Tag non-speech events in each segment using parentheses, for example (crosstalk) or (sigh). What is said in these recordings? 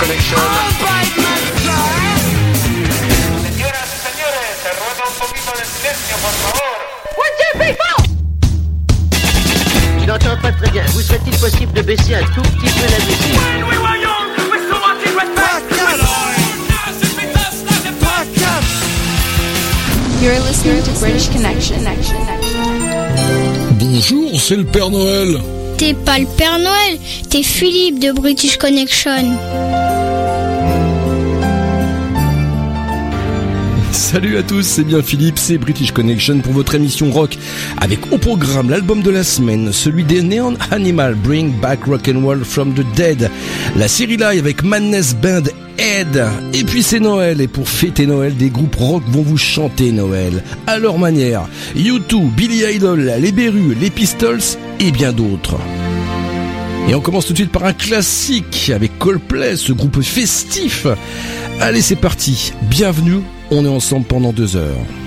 Connection. Señoras y señores, se ruega un poquito de silencio, por favor. Je n'entends pas très bien. Vous serait-il possible de baisser un tout petit peu la musique? You're listening to British Connection. Bonjour, c'est le Père Noël. T'es pas le Père Noël, t'es Philippe de British Connection. Salut à tous, c'est bien Philippe, c'est British Connection pour votre émission rock avec au programme l'album de la semaine, celui des Neon Animal Bring Back Rock'n'Roll from the Dead, la série live avec Madness Band Et puis c'est Noël et pour fêter Noël, des groupes rock vont vous chanter Noël à leur manière. U2, Billy Idol, les Berus, les Pistols et bien d'autres. Et on commence tout de suite par un classique avec Coldplay, ce groupe festif. Allez, c'est parti. Bienvenue. On est ensemble pendant deux heures.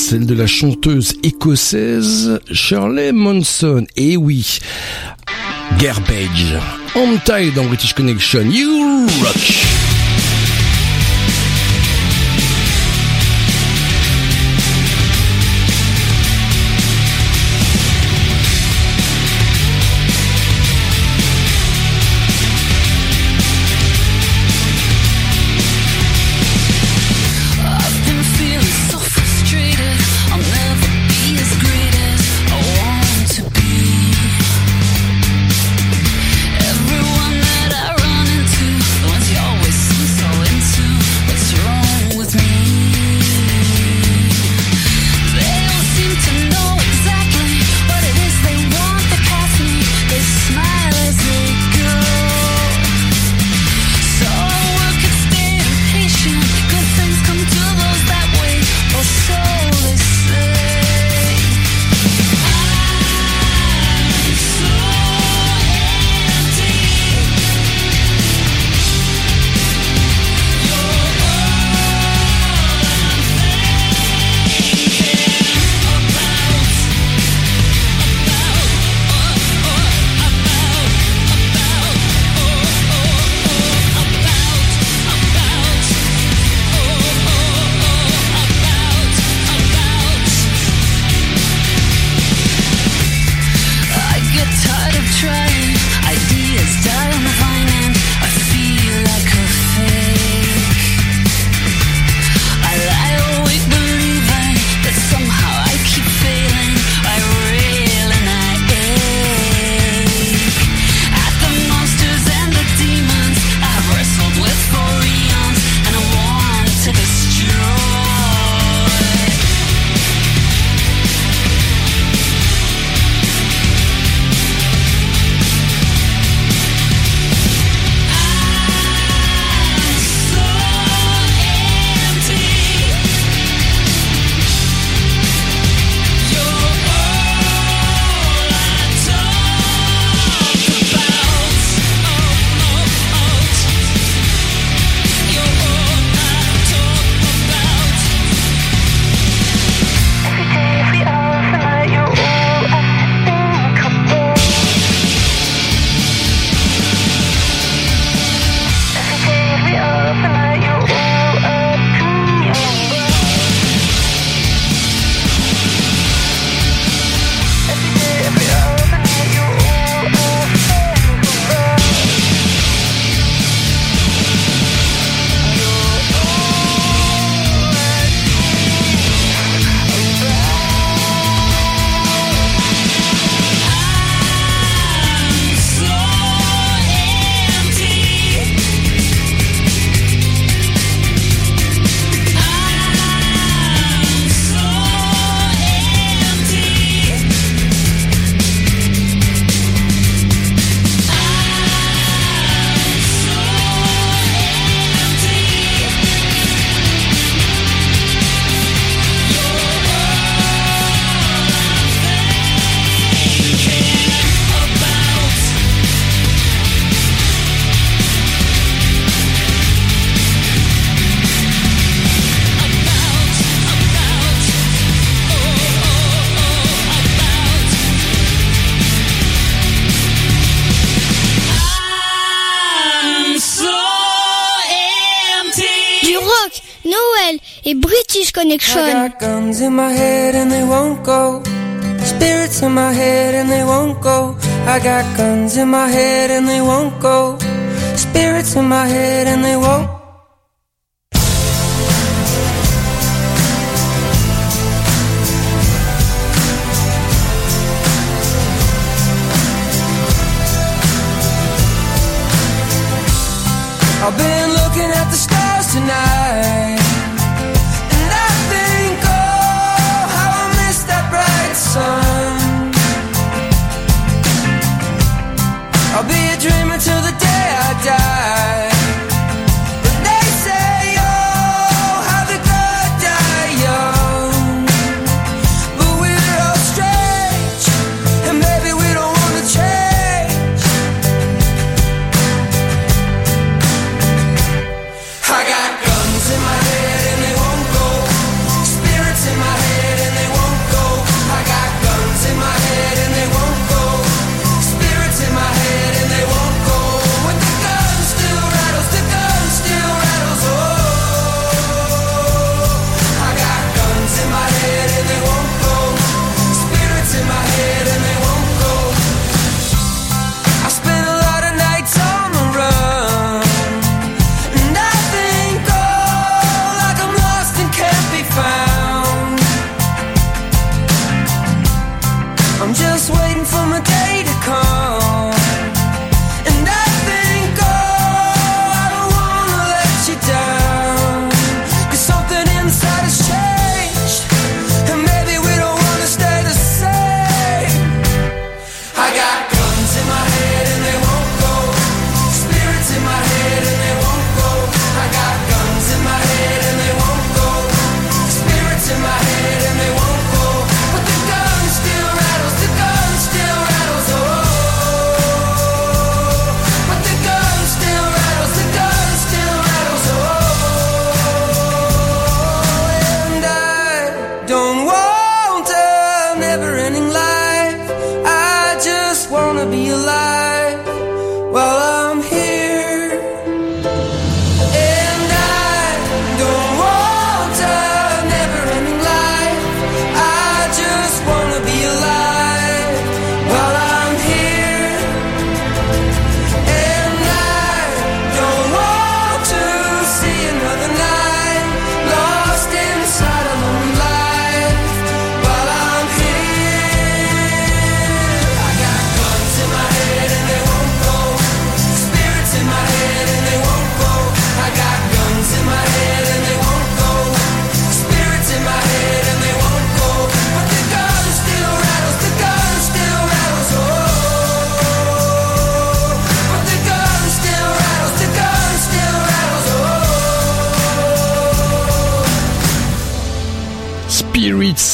celle de la chanteuse écossaise Shirley Manson. Et eh oui, Garbage, on Tide dans British Connection, You Rock. I got guns in my head and they won't go. Spirits in my head and they won't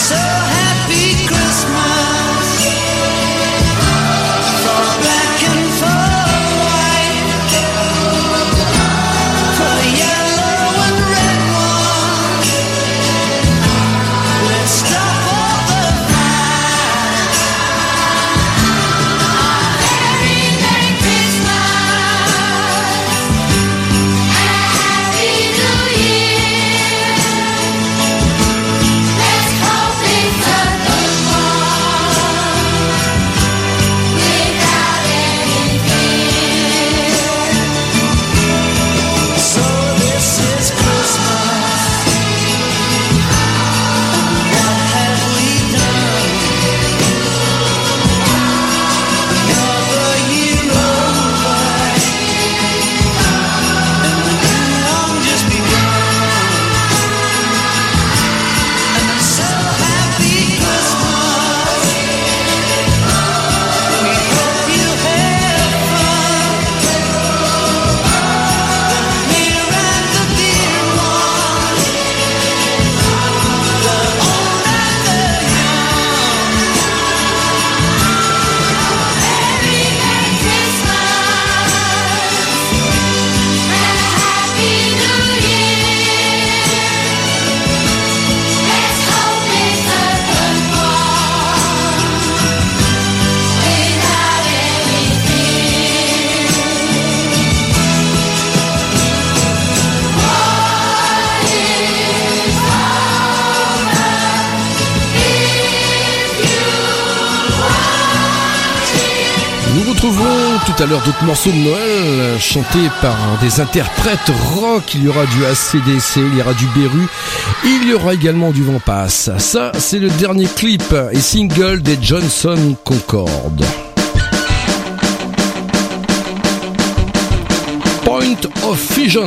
so morceau de Noël chanté par des interprètes rock. Il y aura du ACDC, il y aura du Beru, il y aura également du Vent Passe. Ça, c'est le dernier clip et single des Johnson Concorde. Point of Fission.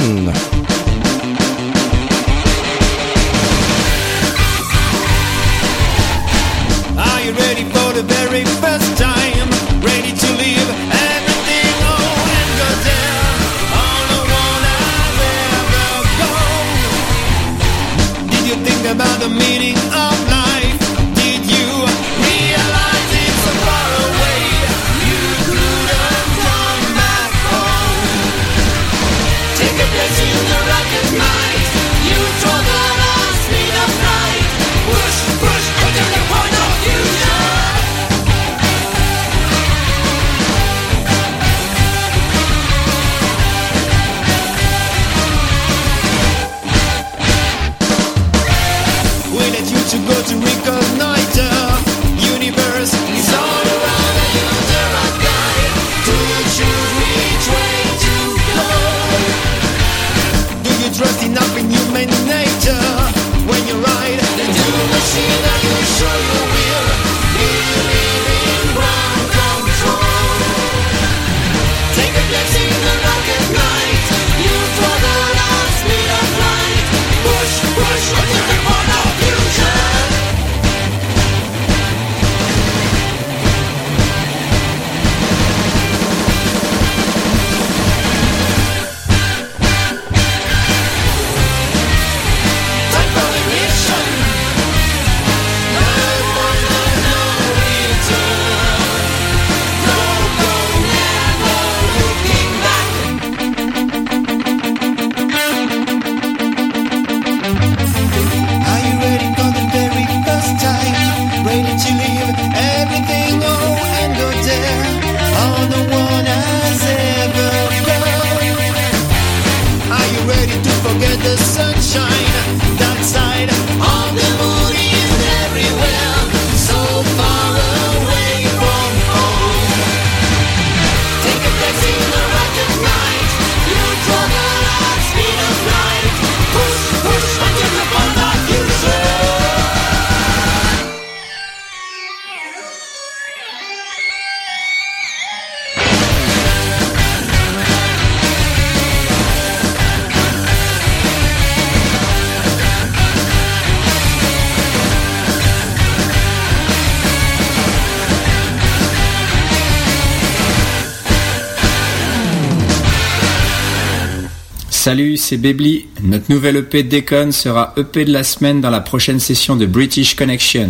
Salut, c'est Bebli. Notre nouvelle EP Déconne sera EP de la semaine dans la prochaine session de British Connection.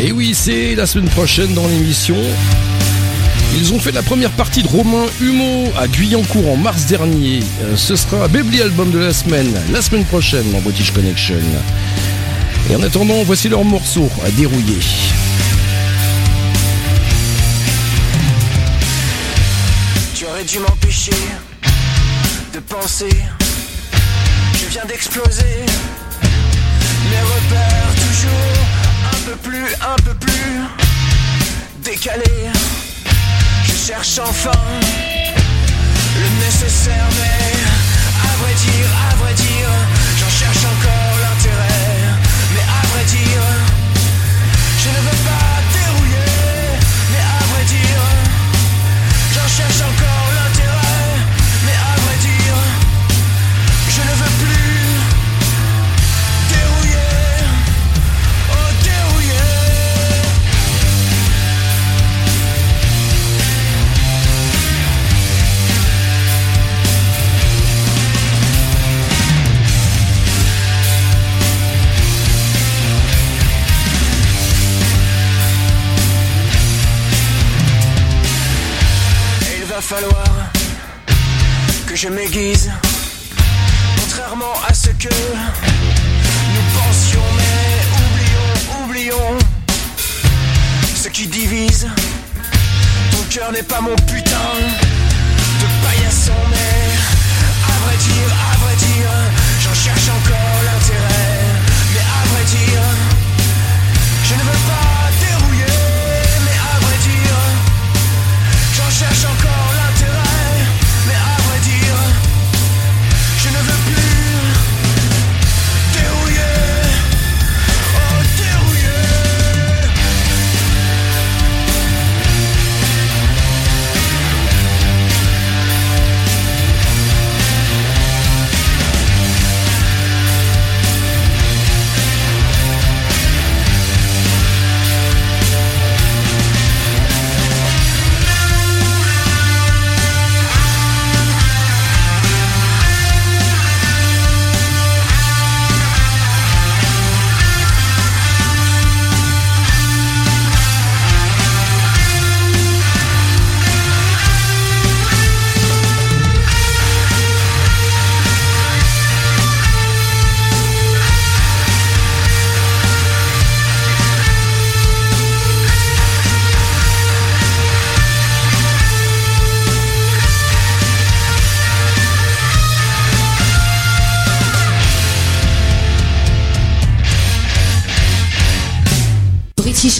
Et oui, c'est la semaine prochaine dans l'émission. Ils ont fait la première partie de Romain Humeau à Guyancourt en mars dernier. Euh, Ce sera Bebli album de la semaine, la semaine prochaine dans British Connection. Et en attendant, voici leur morceau à dérouiller. Tu aurais dû m'empêcher de penser. Je viens d'exploser. Mes repères toujours un peu plus, un peu plus décalés. Cherche enfin le nécessaire, mais à vrai dire, à vrai dire, va falloir que je m'aiguise, contrairement à ce que nous pensions, mais oublions, oublions ce qui divise. Ton cœur n'est pas mon putain de paillasson, mais à vrai dire, à vrai dire, j'en cherche encore l'intérêt, mais à vrai dire, je ne veux pas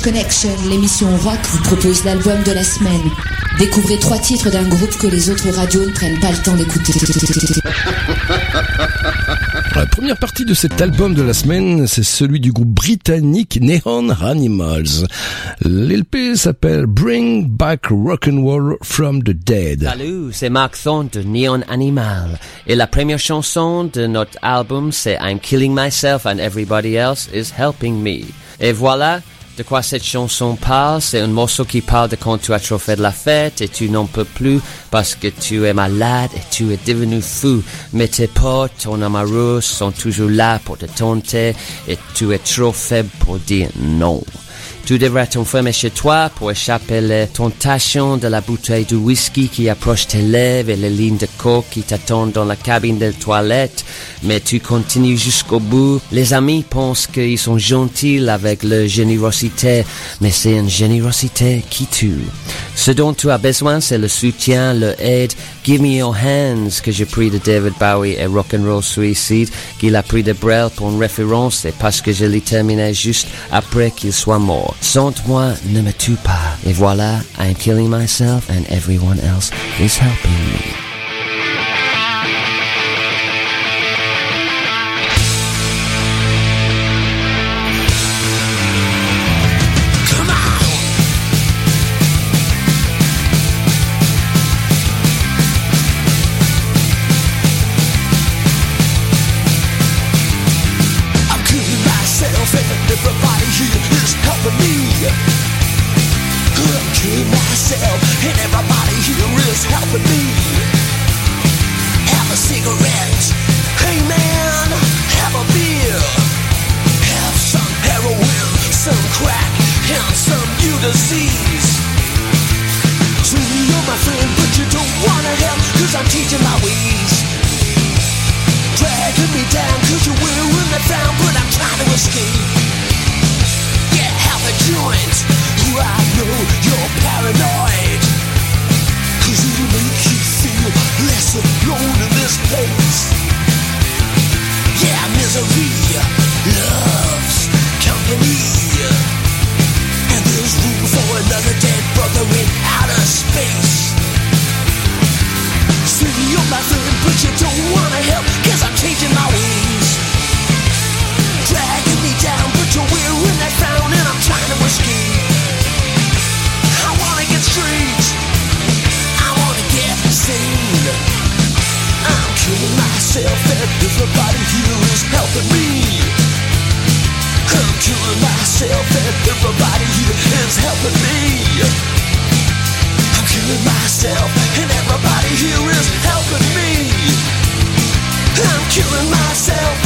Connection, l'émission rock, vous propose l'album de la semaine. Découvrez trois titres d'un groupe que les autres radios ne prennent pas le temps d'écouter. La première partie de cet album de la semaine, c'est celui du groupe britannique Neon Animals. L'LP s'appelle Bring Back Rock'n'Roll from the Dead. Salut, c'est Mark Thorne de Neon Animal. Et la première chanson de notre album, c'est I'm Killing Myself and Everybody Else is Helping Me. Et voilà de quoi cette chanson parle? C'est un morceau qui parle de quand tu as trop fait de la fête et tu n'en peux plus parce que tu es malade et tu es devenu fou. Mais tes potes, ton amoureux sont toujours là pour te tenter et tu es trop faible pour dire non. Tu devras t'enfermer chez toi pour échapper les tentations de la bouteille de whisky qui approche tes lèvres et les lignes de coke qui t'attendent dans la cabine de toilette. Mais tu continues jusqu'au bout. Les amis pensent qu'ils sont gentils avec leur générosité, mais c'est une générosité qui tue. Ce dont tu as besoin, c'est le soutien, le aide. Give me your hands que j'ai pris de David Bowie et Rock'n'Roll Suicide, qu'il a pris de Brel pour une référence et parce que je l'ai terminé juste après qu'il soit mort. Sans-toi, ne me tue pas. Et voilà, I'm killing myself and everyone else is helping me. Killing myself.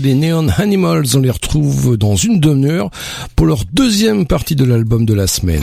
les Neon Animals. On les retrouve dans une demi-heure pour leur deuxième partie de l'album de la semaine.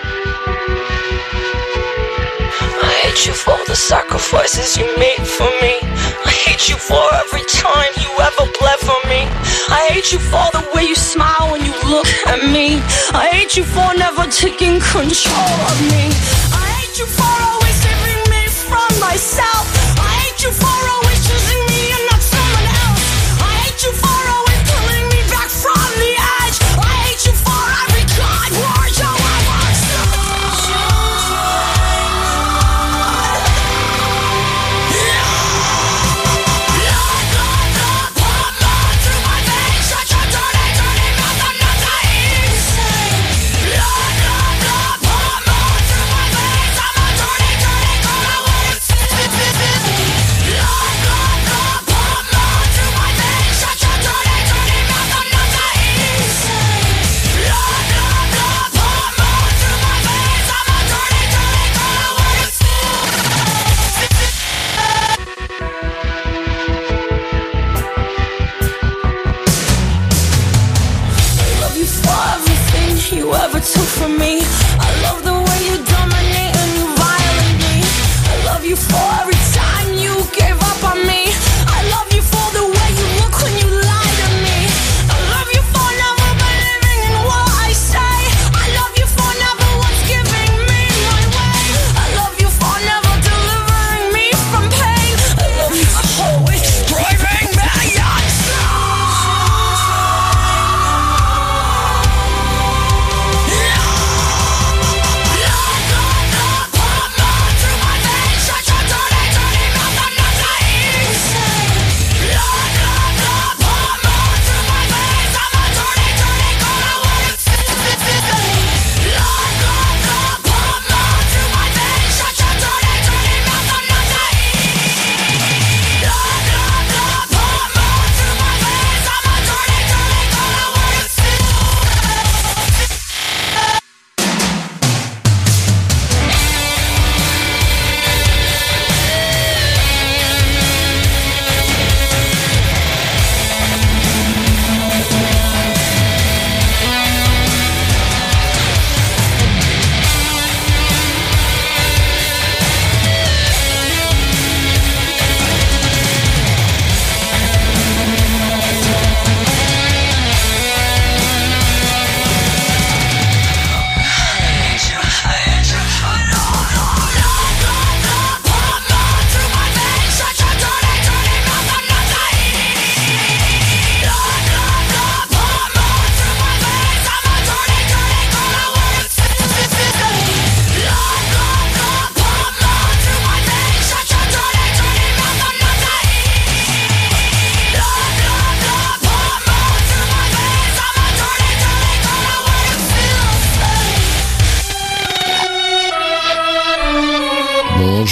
sacrifices you made for me. I hate you for every time you ever bled for me. I hate you for the way you smile when you look at me. I hate you for never taking control of me. I hate you for always saving me from myself. I hate you for always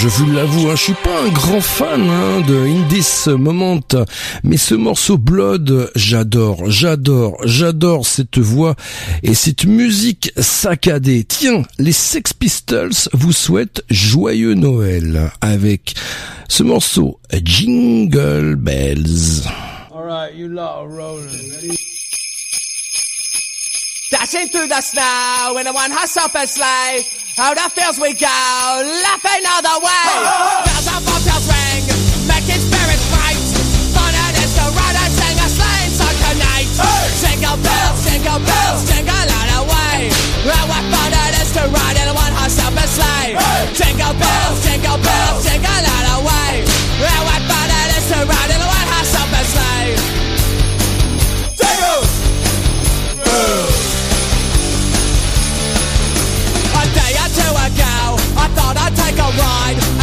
je vous l'avoue, hein, je suis pas un grand fan hein, de In This Moment, mais ce morceau Blood, j'adore, j'adore, j'adore cette voix et cette musique saccadée. Tiens, les Sex Pistols vous souhaitent joyeux Noël avec ce morceau Jingle Bells. Alright, you lot are rolling. Ready? Dashing through the snow in a one horse open sleigh. Oh, the fields we go, laughing all the way. Bells on bobtails ring, making spirits bright. Fun it is to ride and sing a sleighing song tonight. Jingle bells, jingle bells, jingle all the way. Oh, what fun it is to ride in one horse open sleigh. Jingle bells, jingle bells, jingle all the way. Oh, what fun it is to ride in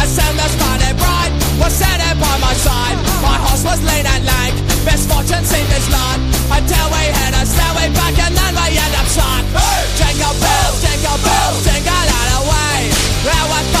ride. As soon as Friday bright was sitting by my side. My horse was lean and lank, misfortune seemed his lot. Until we hit a stairway back and then we end up shot. Jingle bells, jingle bells, jingle all the way. Well,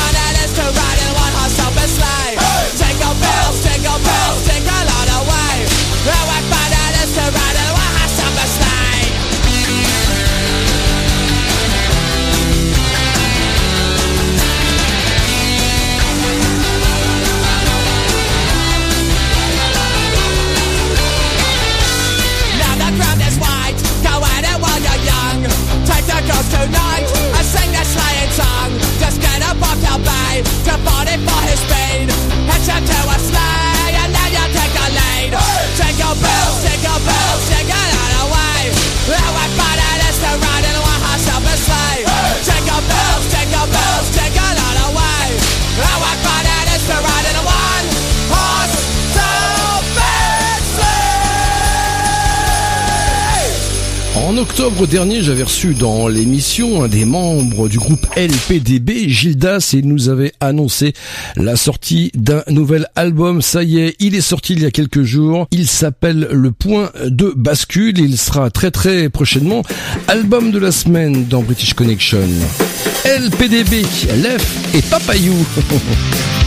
to 40 for his pain. Headshot to a sleigh, and then you take a lead. Jingle bells, jingle bells, jingle all the way. Everybody is to ride in one horse sleigh. Jingle bells, jingle bells, jingle all the way. Everybody En octobre dernier, j'avais reçu dans l'émission un des membres du groupe LPDB, Gildas, et nous avait annoncé la sortie d'un nouvel album. Ça y est, il est sorti il y a quelques jours. Il s'appelle Le Point de Bascule. Il sera très très prochainement album de la semaine dans British Connection. LPDB, Lef et Papayou. (laughs)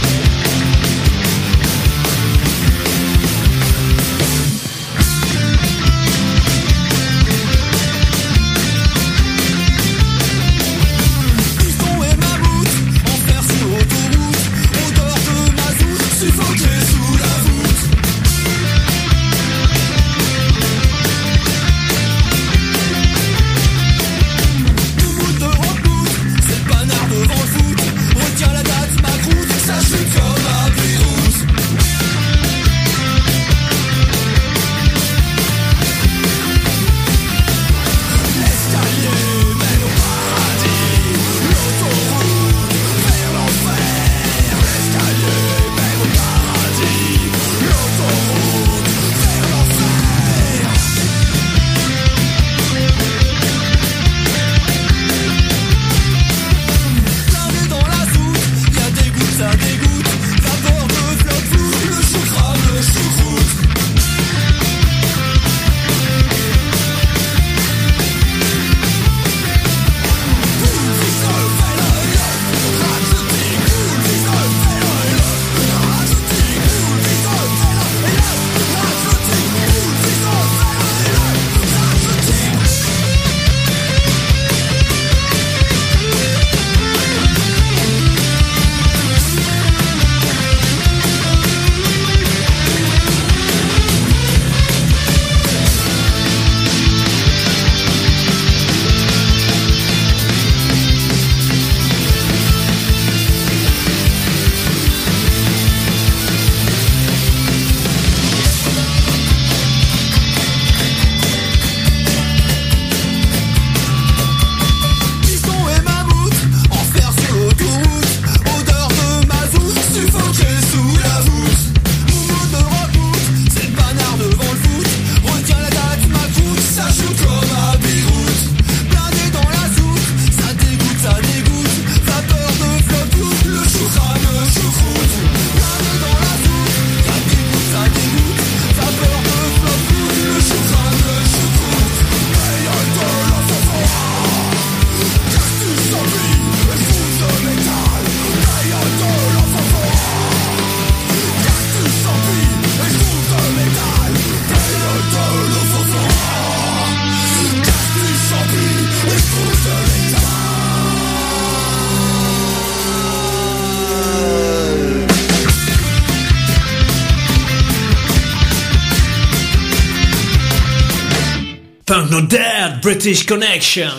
British Connection.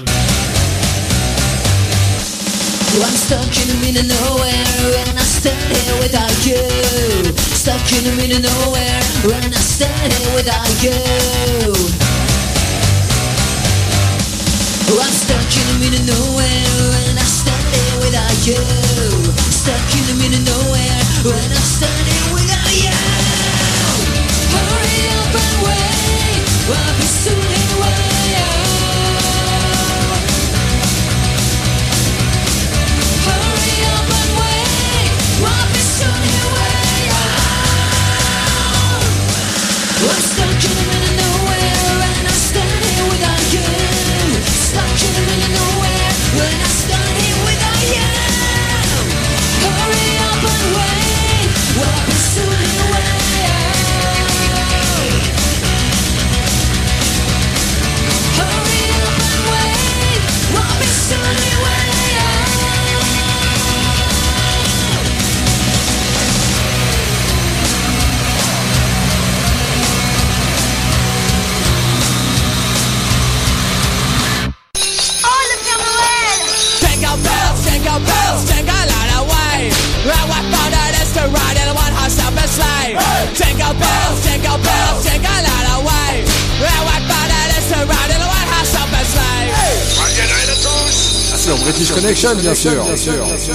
I'm stuck in the middle of nowhere and I stand here without you. Stuck in the middle of nowhere and I stand here without you. I'm stuck in the middle of nowhere and I stand here without you. Stuck in the middle of nowhere and I stand here without you. Hurry up and wait, I'll be soon. when I British Connection, bien sûr. Bien sûr, bien sûr.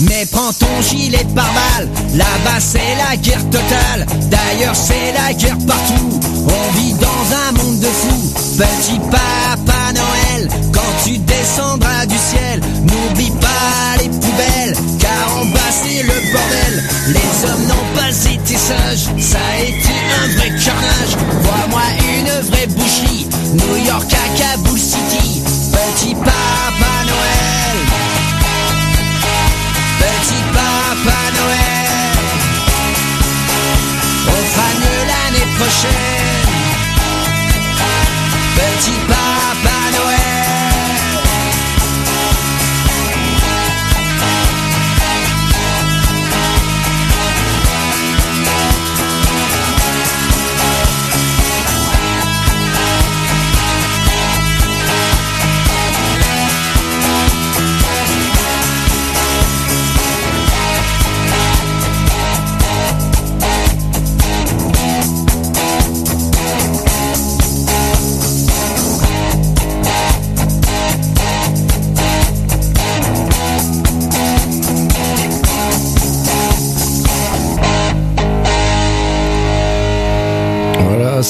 Mais prends ton gilet pare-balles, là-bas c'est la guerre totale. D'ailleurs c'est la guerre partout, on vit dans un monde de fous. Petit papa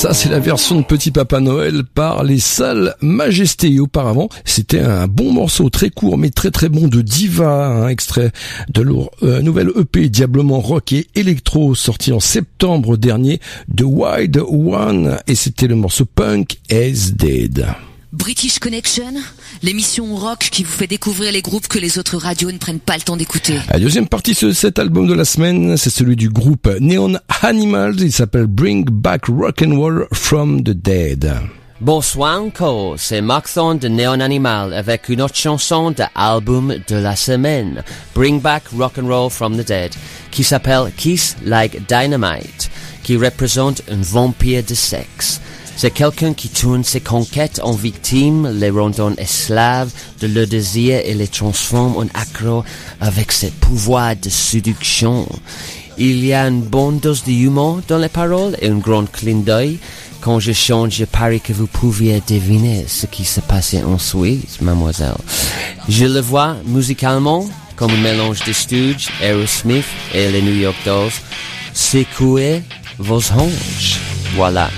ça c'est la version de Petit Papa Noël par les salles Majesté. Et auparavant, c'était un bon morceau très court mais très très bon de Diva, un extrait de leur euh, nouvelle EP diablement rock et électro sorti en septembre dernier de Wide One et c'était le morceau Punk is Dead. British Connection, l'émission rock qui vous fait découvrir les groupes que les autres radios ne prennent pas le temps d'écouter. La deuxième partie de cet album de la semaine, c'est celui du groupe Neon Animals. Il s'appelle Bring Back Rock and Roll from the Dead. Bonsoir encore, c'est Markthorne de Neon Animal avec une autre chanson de album de la semaine, Bring Back Rock and Roll from the Dead, qui s'appelle Kiss Like Dynamite, qui représente un vampire de sexe. C'est quelqu'un qui tourne ses conquêtes en victimes, les rend esclaves de leur désir et les transforme en accro avec ses pouvoirs de séduction. Il y a une bonne dose d'humour dans les paroles et un grand clin d'œil. Quand je chante, je parie que vous pouviez deviner ce qui se passait ensuite, mademoiselle. Je le vois musicalement comme un mélange de Stooges, Aerosmith et les New York Dolls. Secouez vos hanches. Voilà.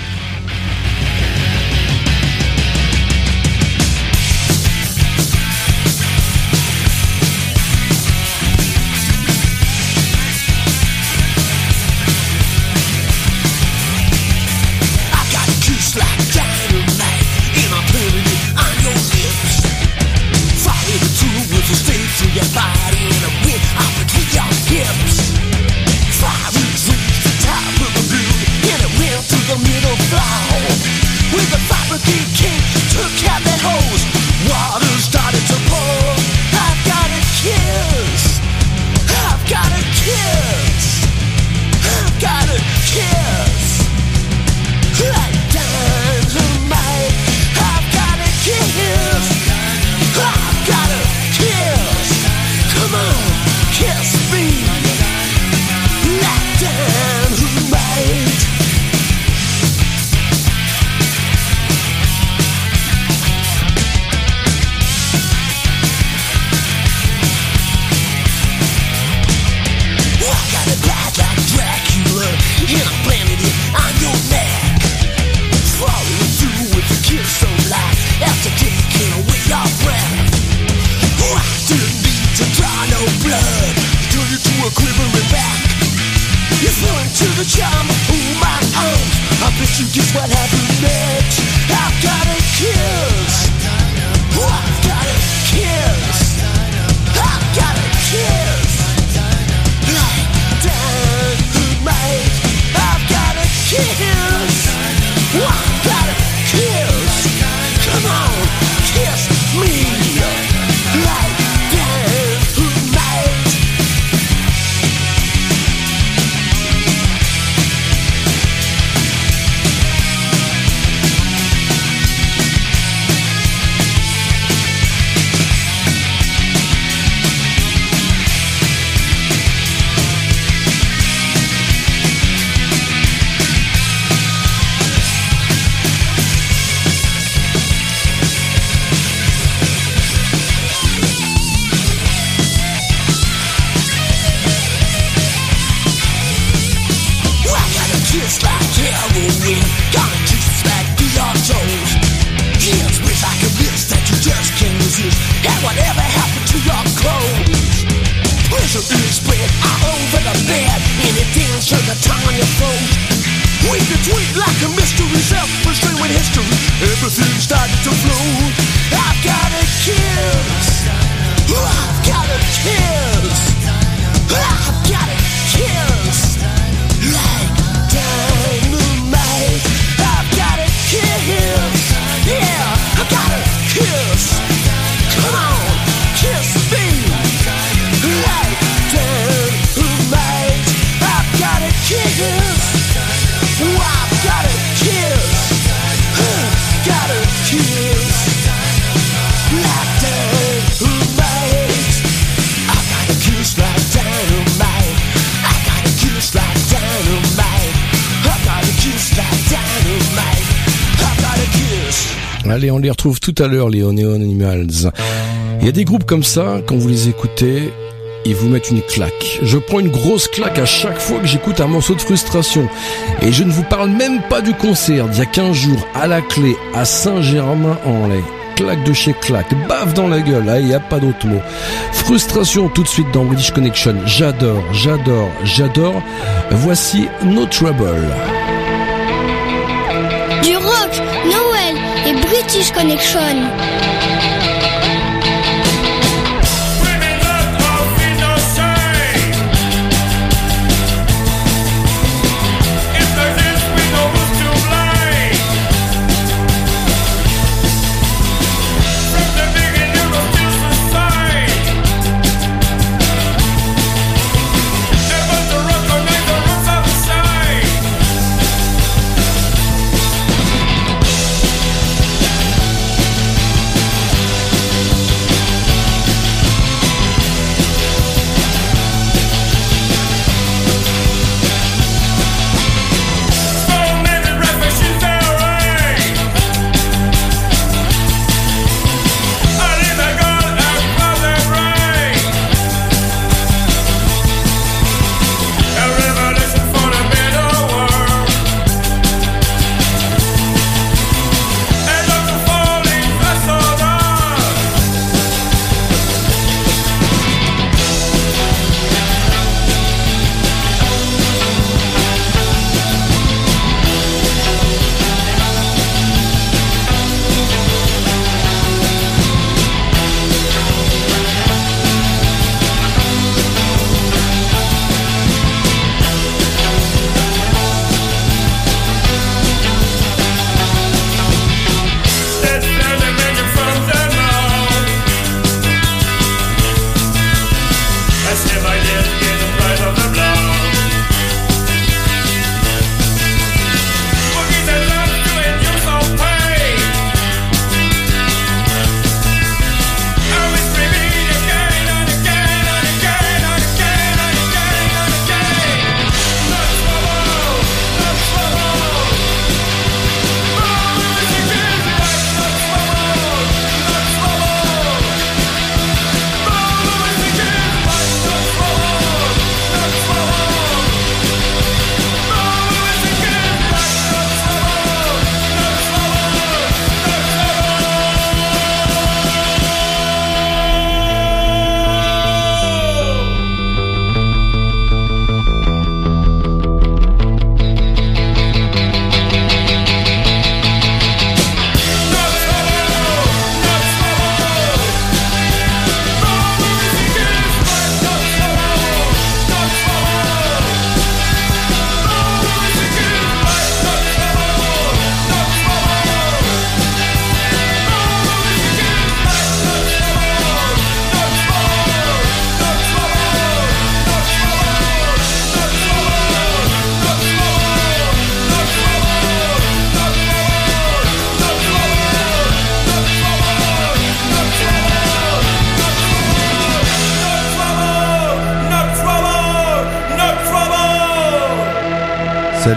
Cause on les retrouve tout à l'heure, les Neon Animals. Il y a des groupes comme ça, quand vous les écoutez, ils vous mettent une claque. Je prends une grosse claque à chaque fois que j'écoute un morceau de frustration. Et je ne vous parle même pas du concert d'il y a 15 jours à la clé à Saint-Germain-en-Laye. Claque de chez claque, bave dans la gueule, il n'y a pas d'autre mot. Frustration tout de suite dans British Connection. J'adore, j'adore, j'adore. Voici No Trouble. British Connection.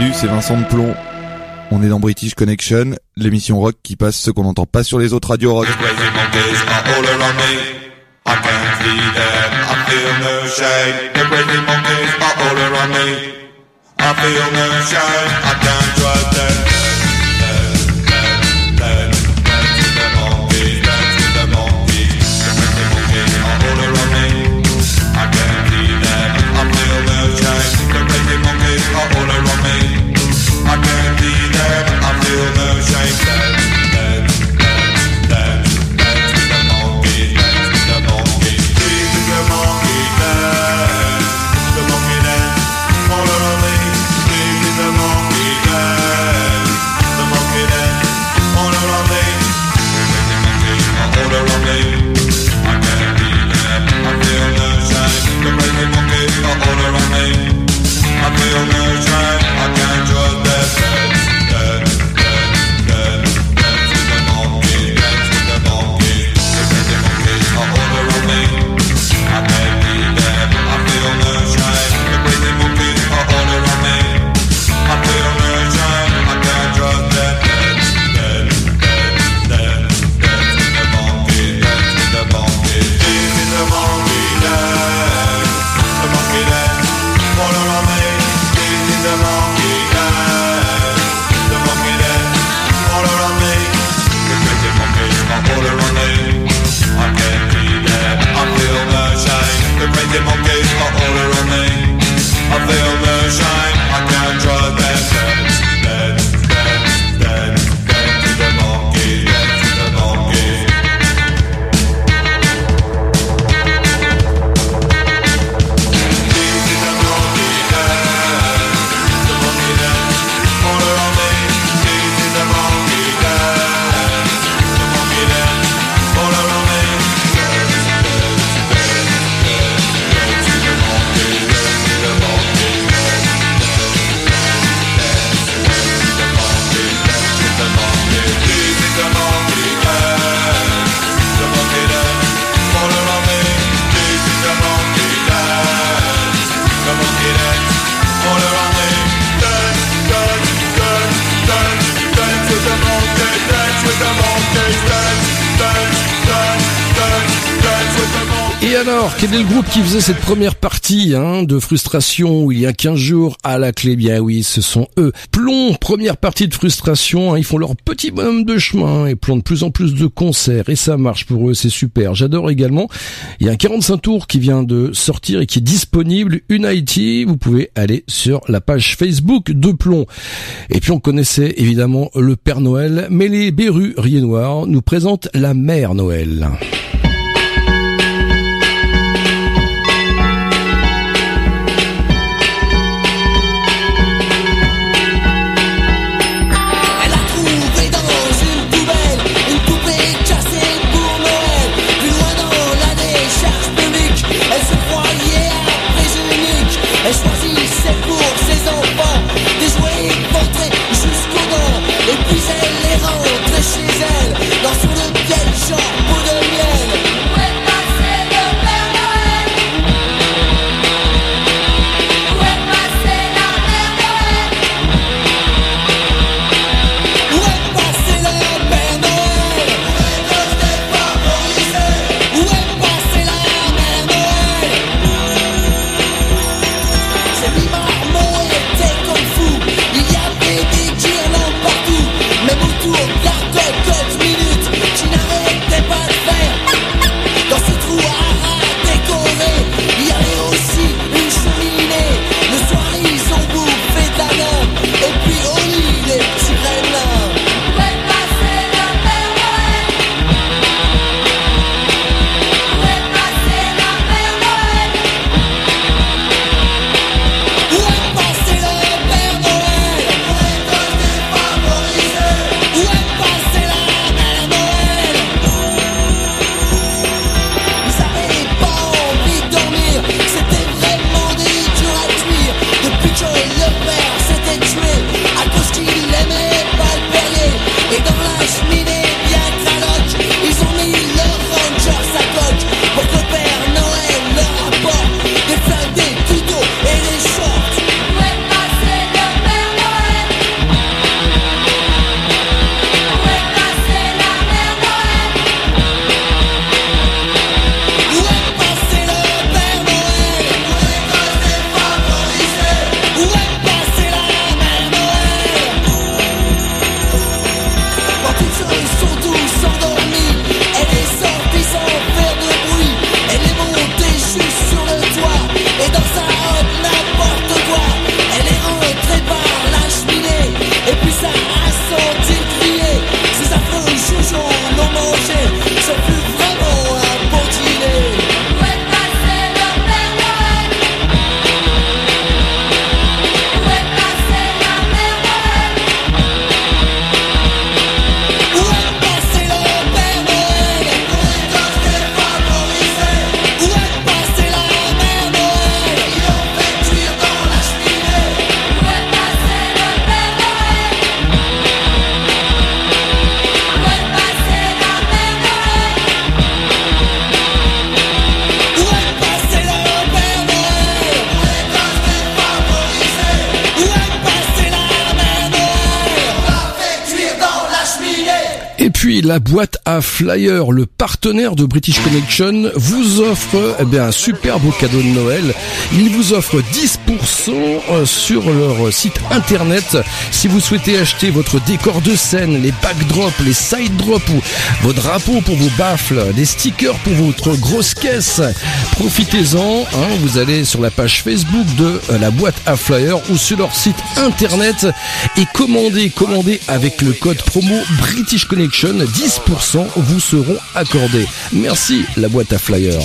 Salut, c'est Vincent de Plomb. On est dans British Connection, l'émission rock qui passe ce qu'on n'entend pas sur les autres radios rock. I feel no. I can't. Et alors, quel est le groupe qui faisait cette première partie hein, de frustration il y a 15 jours à la clé? Bien oui, ce sont eux. Plomb, première partie de frustration, hein, ils font leur petit bonhomme de chemin et plont de plus en plus de concerts et ça marche pour eux, c'est super. J'adore également, il y a un 45 tours qui vient de sortir et qui est disponible, Unity, vous pouvez aller sur la page Facebook de Plomb. Et puis on connaissait évidemment le Père Noël, mais les Berus Riennoirs nous présentent la Mère Noël. Et puis la boîte à flyers, le partenaire de British Connection, vous offre eh bien, un super beau cadeau de Noël. Il vous offre 10% sur leur site internet. Si vous souhaitez acheter votre décor de scène, les backdrops, les side drops ou vos drapeaux pour vos baffles, des stickers pour votre grosse caisse, profitez-en. hein. vous allez sur la page Facebook de euh, la boîte à flyers ou sur leur site internet et commandez, commandez avec le code promo British Connection, 10% vous seront accordés. Merci la boîte à flyers.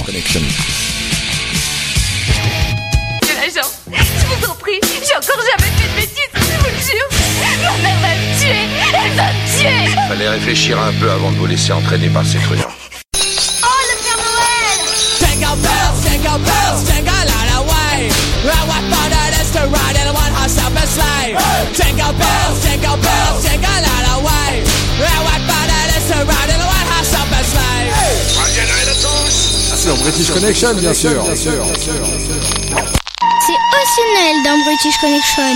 L'agent, je vous en prie, j'ai encore jamais fait de bêtises, je vous le jure. Ma mère va me tuer, elle va me tuer. Fallait réfléchir un peu avant de vous laisser entraîner par ces truands. Oh, le Père Noël Jingle bells, jingle bells, jingle all the way. Round what fun it is to ride in one horse open sleigh. Jingle bells, jingle bells, jingle all the way. Round what fun it is to ride in a one horse open sleigh. Sur British Connection, bien sûr. C'est aussi Noël dans British Connection.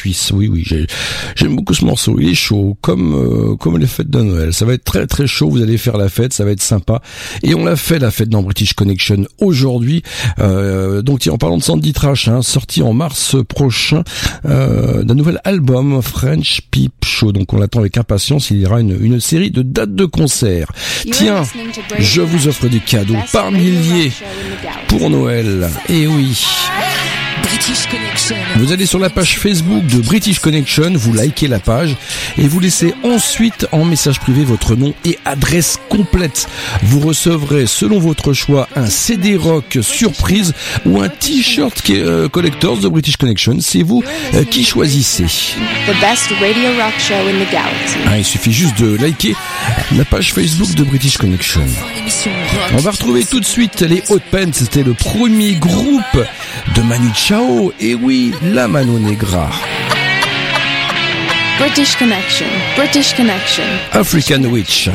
Cuisses, oui, oui, j'ai- j'aime beaucoup ce morceau. Il est chaud, comme euh, comme les fêtes de Noël. Ça va être très très chaud. Vous allez faire la fête, ça va être sympa. Et on l'a fait la fête dans British Connection aujourd'hui. Euh, donc tiens, en parlant de Sandy Trash, hein, sorti en mars prochain euh, d'un nouvel album French Peep Show. Donc on l'attend avec impatience. Il y aura une, une série de dates de concerts. Tiens, je vous offre des cadeaux par milliers pour Noël. Et oui. British Connection. Vous allez sur la page Facebook de British Connection, vous likez la page et vous laissez ensuite en message privé votre nom et adresse complète. Vous recevrez selon votre choix un CD rock surprise ou un t-shirt euh, collectors de British Connection. C'est vous euh, qui choisissez. The best radio rock show in the galaxy. Ah, il suffit juste de liker la page Facebook de British Connection. On va retrouver tout de suite les Hot Pants. C'était le premier groupe de Manu Chao. Et oui, la Mano Negra. British Connection. British Connection. African Witch.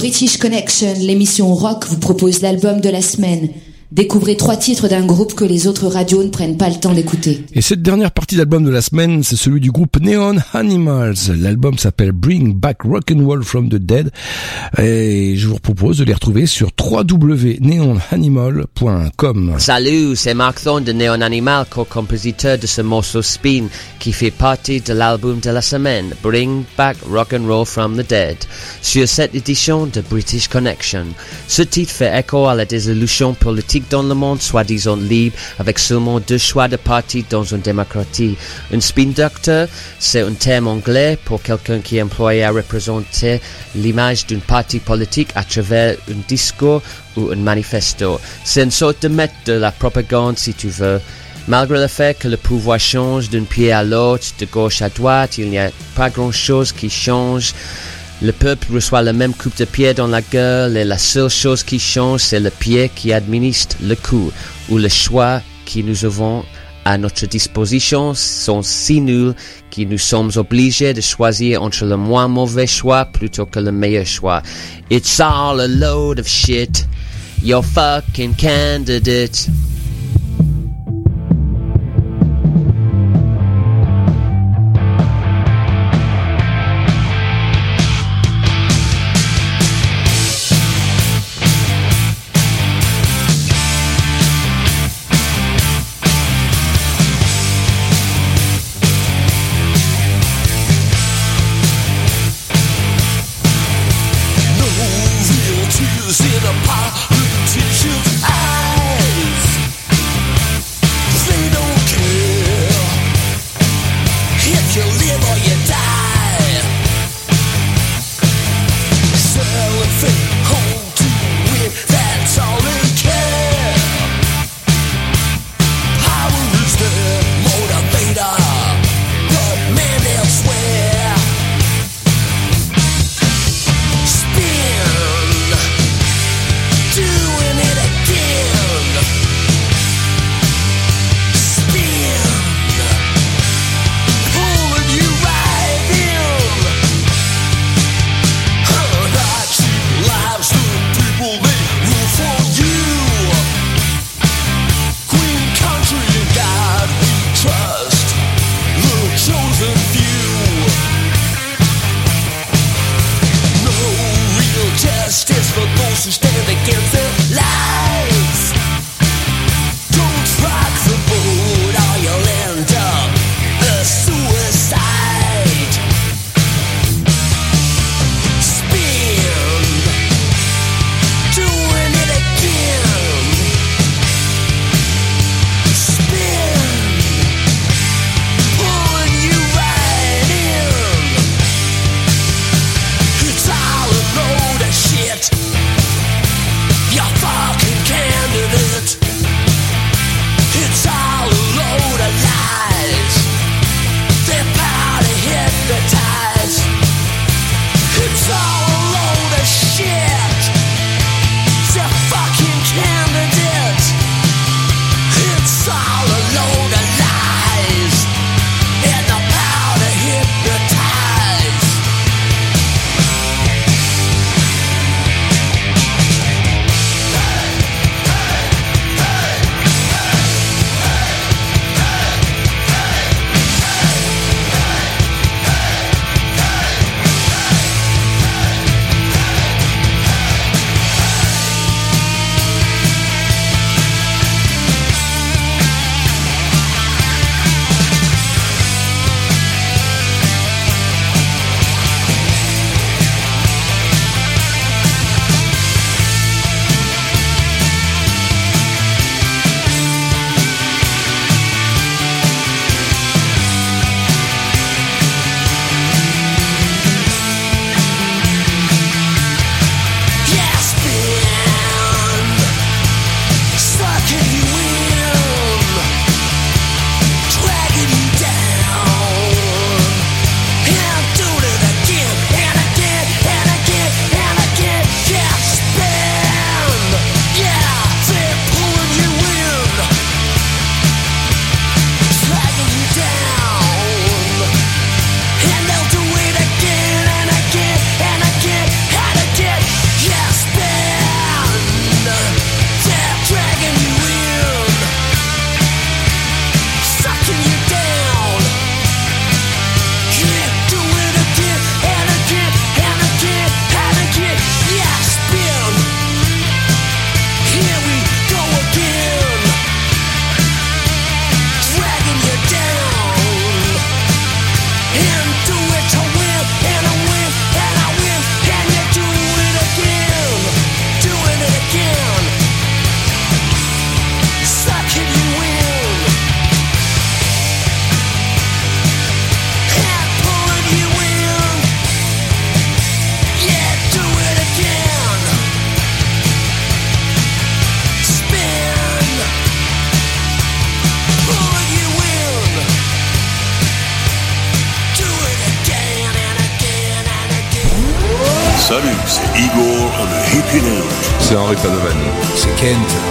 British Connection, l'émission rock, vous propose l'album de la semaine. Découvrez trois titres d'un groupe que les autres radios ne prennent pas le temps d'écouter. Et cette dernière partie d'album de la semaine, c'est celui du groupe Neon Animals. L'album s'appelle Bring Back Rock'n'Roll from the Dead. Et je vous propose de les retrouver sur www.neonanimal.com. Salut, c'est Mark Thorne de Neon Animal, co-compositeur de ce morceau Spin, qui fait partie de l'album de la semaine, Bring Back Rock and Roll from the Dead, sur cette édition de British Connection. Ce titre fait écho à la désolution politique dans le monde, soi-disant libre, avec seulement deux choix de parti dans une démocratie. Un spin doctor, c'est un terme anglais pour quelqu'un qui est employé à représenter l'image d'un parti politique à travers un discours ou un manifesto. C'est une sorte de maître de la propagande si tu veux. Malgré le fait que le pouvoir change d'un pied à l'autre, de gauche à droite, il n'y a pas grand-chose qui change. Le peuple reçoit le même coup de pied dans la gueule et la seule chose qui change, c'est le pied qui administre le coup, ou le choix qui nous avons à notre disposition sont si nuls que nous sommes obligés de choisir entre le moins mauvais choix plutôt que le meilleur choix. It's all a load of shit. Your fucking candidate.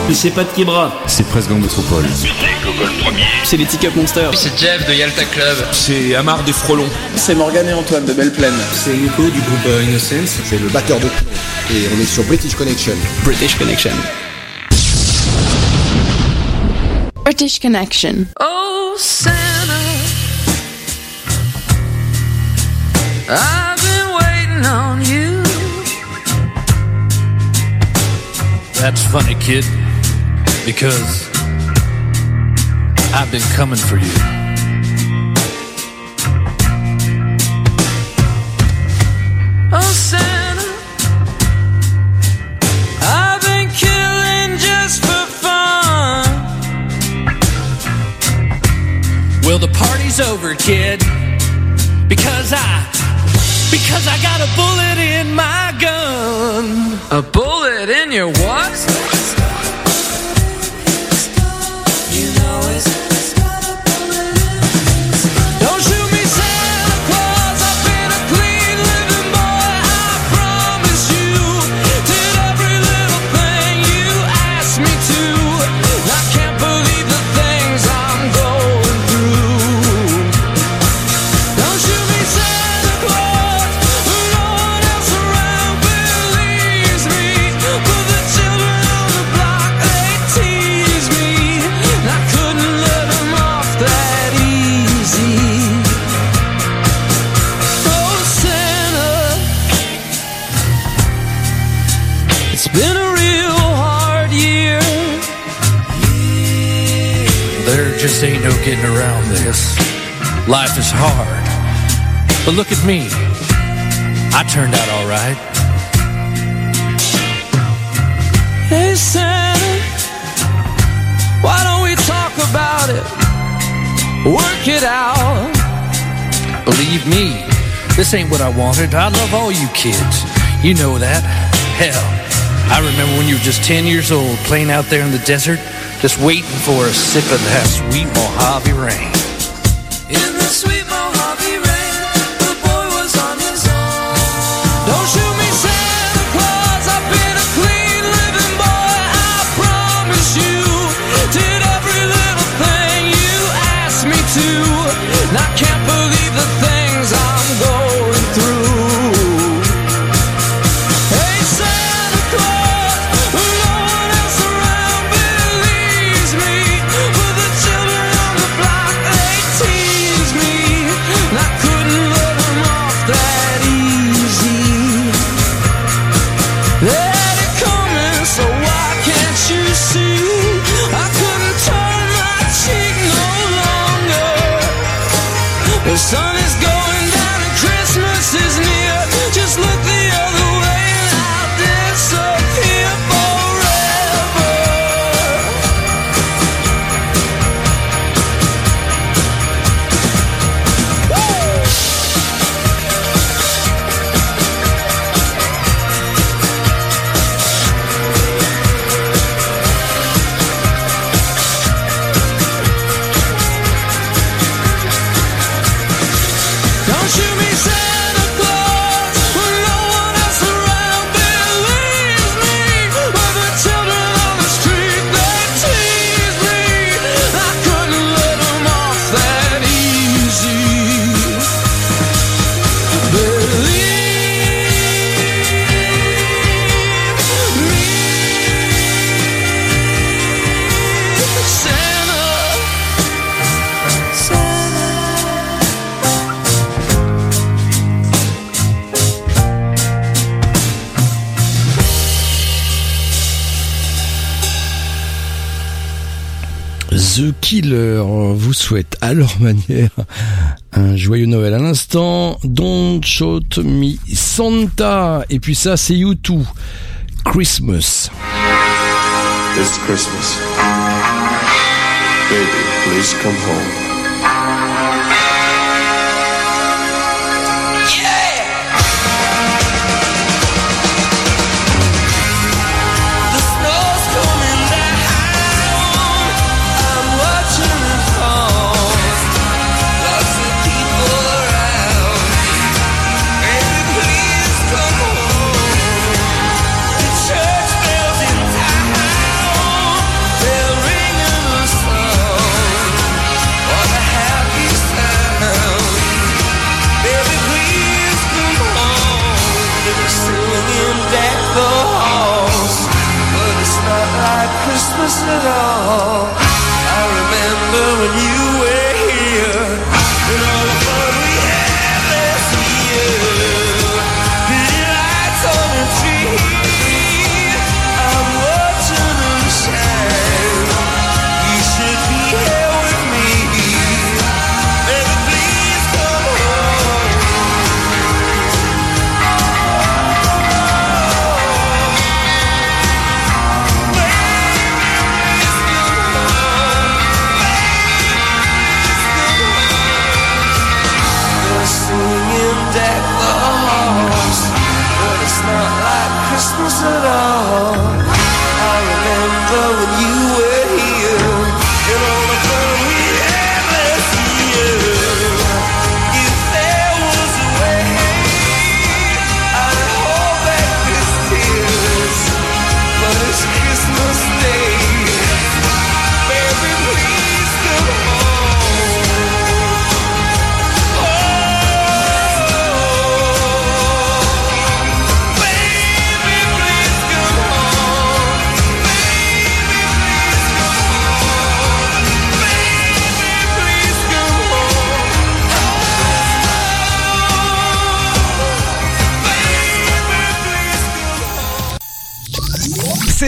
Kent. C'est Pat Kebra. C'est Presque Gang Métropole. C'est Google Premier. C'est les Teacup Monsters. C'est Jeff de Yalta Club. C'est Amar des Frelons. C'est Morgane et Antoine de Belle Plaine. C'est Nico du groupe euh, Innocence. C'est le batteur de. Et on est sur British Connection. British Connection. British Connection. Oh, Santa, I've been waiting on you. That's funny, kid, because I've been coming for you. Oh, Santa, I've been killing just for fun. Well, the party's over, kid, because I, because I got a bullet in my gun. A bullet in your what? Hard. But look at me. I turned out alright. Hey, Santa, why don't we talk about it? Work it out. Believe me, this ain't what I wanted. I love all you kids. You know that. Hell, I remember when you were just 10 years old playing out there in the desert, just waiting for a sip of that sweet Mojave rain. Manière un joyeux Noël à l'instant. Don't shoot me Santa. Et puis ça, c'est U2. Christmas. This Christmas. Baby, please come home.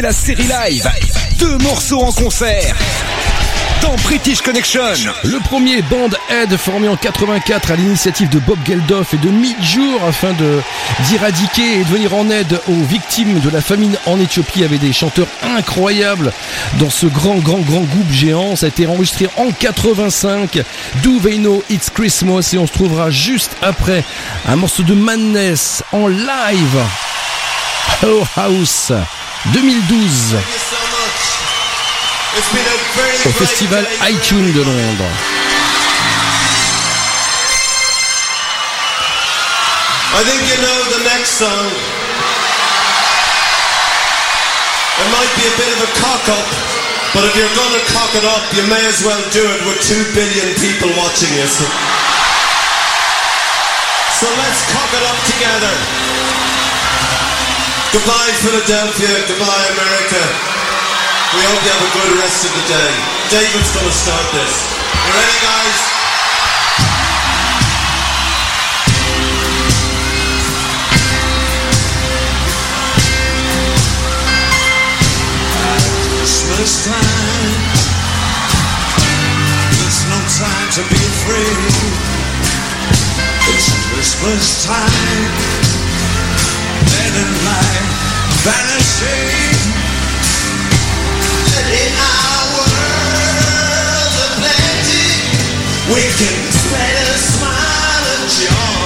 La série live. Deux morceaux en concert. Dans British Connection. Le premier Band Aid formé en 84 à l'initiative de Bob Geldof et de Midjour afin d'éradiquer et de venir en aide aux victimes de la famine en Éthiopie avec des chanteurs incroyables dans ce grand grand grand groupe géant. Ça a été enregistré en 85. Do They Know It's Christmas? Et on se trouvera juste après un morceau de Madness en live. Oh House 2012 It's been a very au festival iTunes de Londres. I think you know the next song. It might be a bit of a cock up, but if you're gonna cock it up, you may as well do it with two billion people watching you. So, so let's cock it up together. Goodbye, Philadelphia. Goodbye, America. We hope you have a good rest of the day. David's gonna start this. You ready, guys? Christmas time. There's no time to be afraid. It's Christmas time. Vanishing. Plenty, we can spread a smile of joy.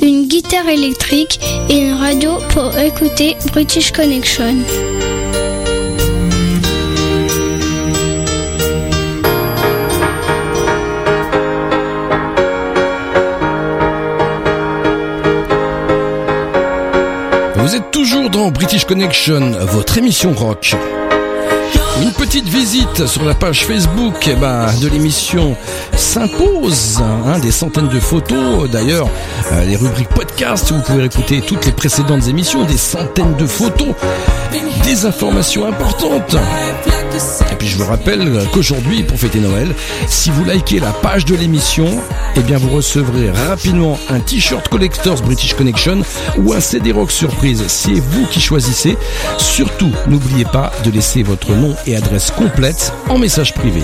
une guitare électrique et une radio pour écouter British Connection. Vous êtes toujours dans British Connection, votre émission rock. Une petite visite sur la page Facebook eh ben, de l'émission s'impose. Hein, des centaines de photos. D'ailleurs, euh, les rubriques podcast, vous pouvez écouter toutes les précédentes émissions. Des centaines de photos. Des informations importantes. Et puis je vous rappelle qu'aujourd'hui, pour fêter Noël, si vous likez la page de l'émission, eh bien vous recevrez rapidement un t-shirt collectors British Connection ou un CD rock surprise. C'est vous qui choisissez. Surtout, n'oubliez pas de laisser votre nom et adresse complète en message privé.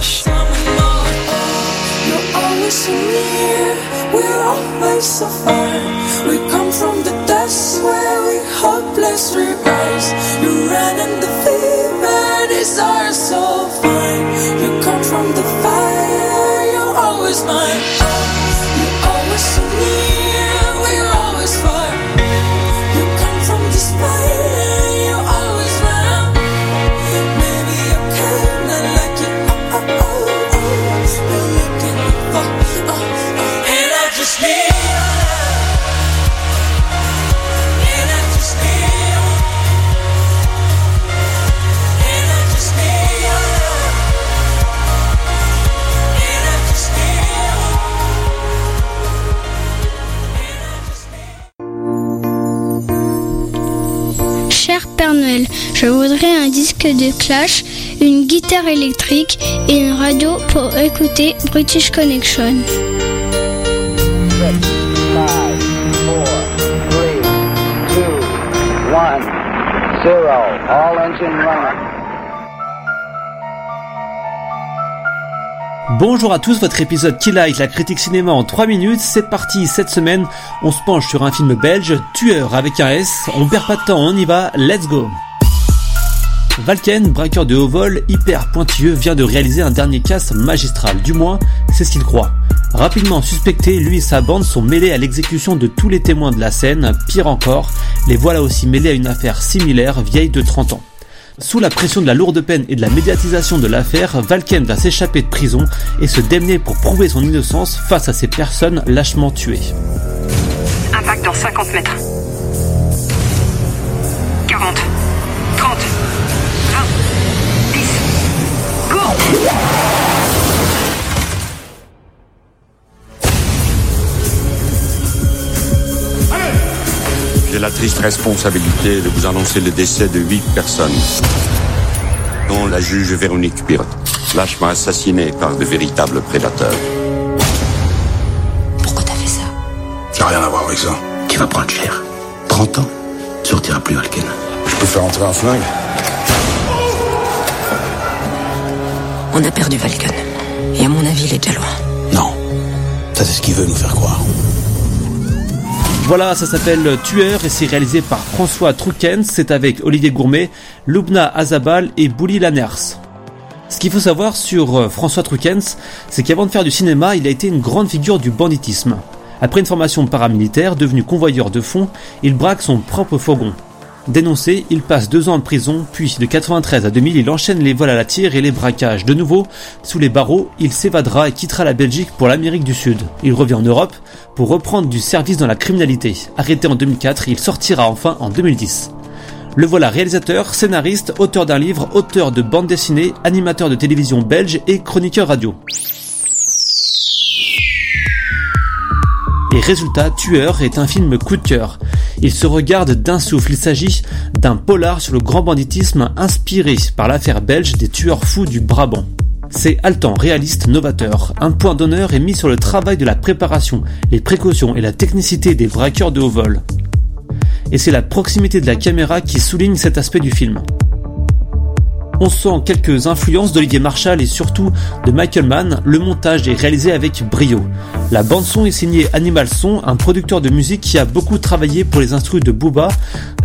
De Clash, une guitare électrique et une radio pour écouter British Connection. Bonjour à tous, votre épisode Kill Light, la critique cinéma en 3 minutes, c'est parti, cette semaine. On se penche sur un film belge, Tueur avec un S, on perd pas de temps, on y va, let's go Valken, braqueur de haut vol, hyper pointilleux, vient de réaliser un dernier casse magistral, du moins c'est ce qu'il croit. Rapidement suspecté, lui et sa bande sont mêlés à l'exécution de tous les témoins de la scène, pire encore, les voilà aussi mêlés à une affaire similaire vieille de 30 ans. Sous la pression de la lourde peine et de la médiatisation de l'affaire, Valken va s'échapper de prison et se démener pour prouver son innocence face à ces personnes lâchement tuées. Impact dans 50 mètres. 40. J'ai la triste responsabilité de vous annoncer le décès de huit personnes, dont la juge Véronique Pirotte, lâchement assassinée par de véritables prédateurs. Pourquoi t'as fait ça? Ça n'a rien à voir avec ça. Tu vas prendre cher. 30 ans, tu sortiras plus, Alken. Je peux faire entrer un flingue On a perdu Valken. Et à mon avis, il est déjà loin. Non. Ça, c'est ce qu'il veut nous faire croire. Voilà, ça s'appelle Tueur et c'est réalisé par François Troukens, c'est avec Olivier Gourmet, Lubna Azabal et Bouli Lanners. Ce qu'il faut savoir sur euh, François Troukens, c'est qu'avant de faire du cinéma, il a été une grande figure du banditisme. Après une formation paramilitaire, devenu convoyeur de fonds, il braque son propre fourgon. Dénoncé, il passe deux ans en prison, puis de 93 à 2000, il enchaîne les vols à la tire et les braquages. De nouveau, sous les barreaux, il s'évadera et quittera la Belgique pour l'Amérique du Sud. Il revient en Europe pour reprendre du service dans la criminalité. Arrêté en 2004, il sortira enfin en 2010. Le voilà réalisateur, scénariste, auteur d'un livre, auteur de bande dessinée, animateur de télévision belge et chroniqueur radio. Et résultat, Tueur est un film coup de cœur. Il se regarde d'un souffle. Il s'agit d'un polar sur le grand banditisme inspiré par l'affaire belge des tueurs fous du Brabant. C'est haletant, réaliste, novateur. Un point d'honneur est mis sur le travail de la préparation, les précautions et la technicité des braqueurs de haut vol. Et c'est la proximité de la caméra qui souligne cet aspect du film. On sent quelques influences d'Olivier Marshall et surtout de Michael Mann, le montage est réalisé avec brio. La bande son est signée Animal Son, un producteur de musique qui a beaucoup travaillé pour les instrus de Booba.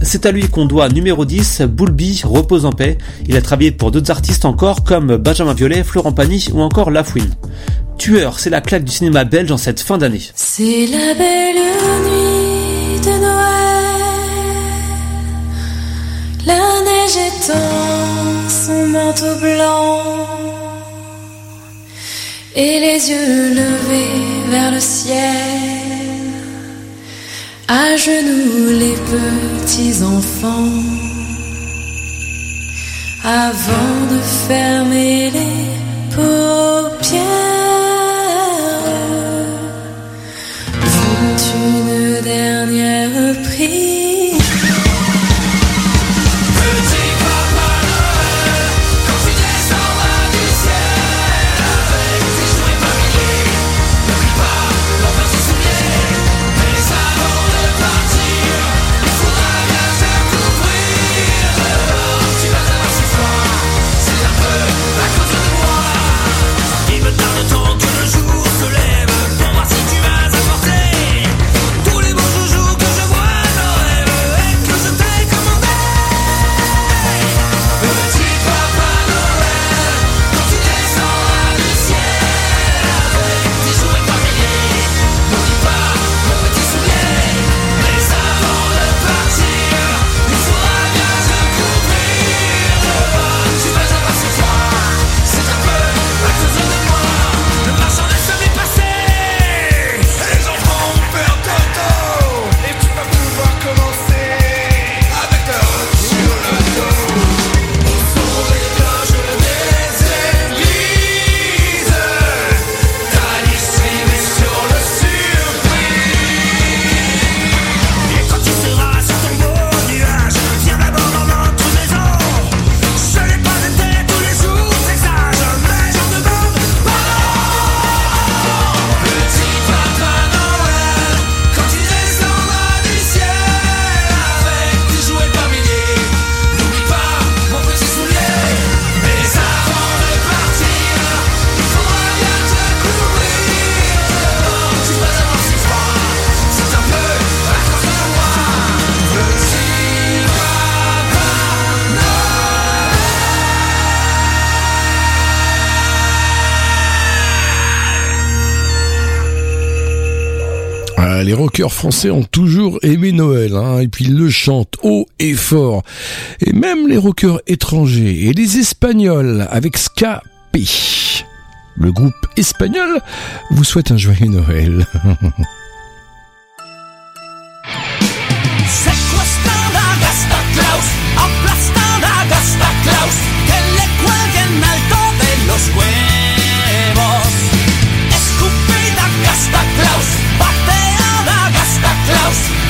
C'est à lui qu'on doit numéro 10, Boulby, Repose en paix. Il a travaillé pour d'autres artistes encore comme Benjamin Violet, Florent Pagny ou encore Lafouine. Tueur, c'est la claque du cinéma belge en cette fin d'année. Manteau blanc. Et les yeux levés vers le ciel. À genoux les petits enfants. Avant de fermer les paupières. Rockers français ont toujours aimé Noël, hein, et puis ils le chantent haut et fort. Et même les rockers étrangers et les Espagnols avec Ska P. Le groupe espagnol vous souhaite un joyeux Noël. Gasta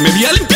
me voy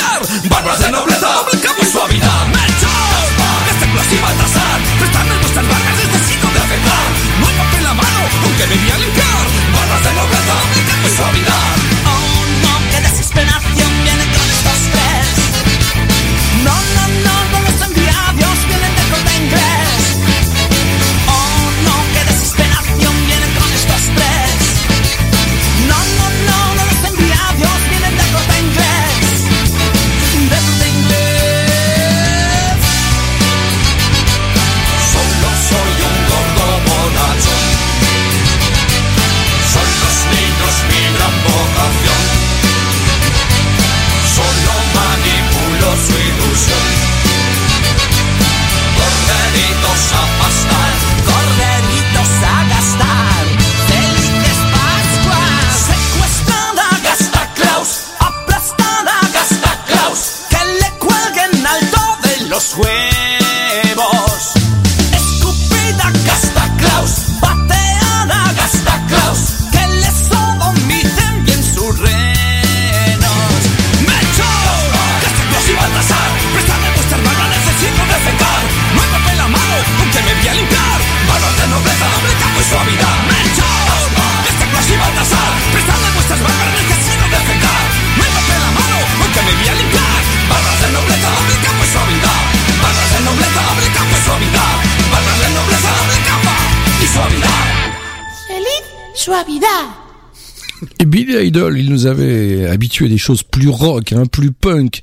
nous avait habitués à des choses plus rock, hein, plus punk.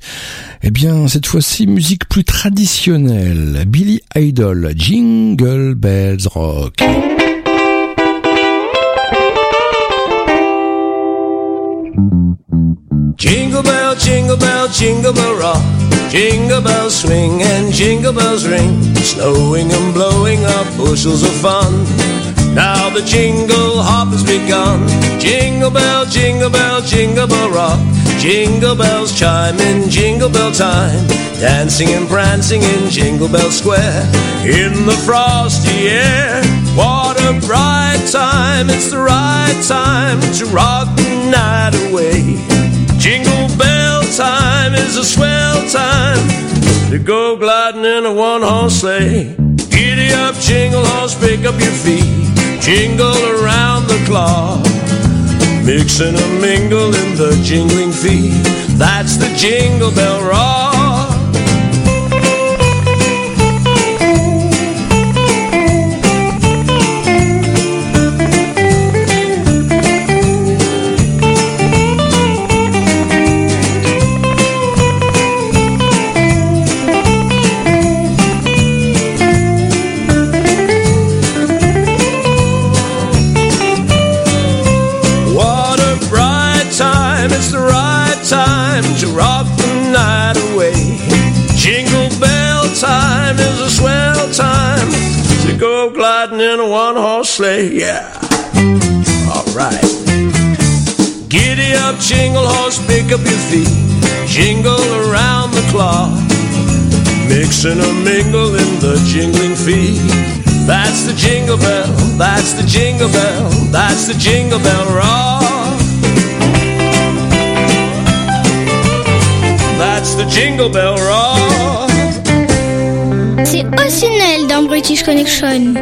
Eh bien, cette fois-ci, musique plus traditionnelle. Billy Idol, Jingle Bells Rock. Jingle bell, jingle bell, jingle bell rock. Jingle bells swing and jingle bells ring. Snowing and blowing up bushels of fun. Now the jingle hop has begun. Jingle bell, jingle bell, jingle bell rock. Jingle bells chime in jingle bell time. Dancing and prancing in Jingle Bell Square. In the frosty air. What a bright time. It's the right time to rock the night away. Jingle bell time is a swell time to go gliding in a one horse sleigh. Giddy up, jingle horse, pick up your feet, jingle around the clock. Mix and a mingle in the jingling feet. That's the jingle bell rock. Horse sleigh. Yeah. Alright. Giddy up, jingle horse, pick up your feet. Jingle around the clock. Mix and a mingle in the jingling feet. That's the jingle bell, that's the jingle bell, that's the jingle bell rock. That's the jingle bell rock. C'est aussi Noël dans British Connection.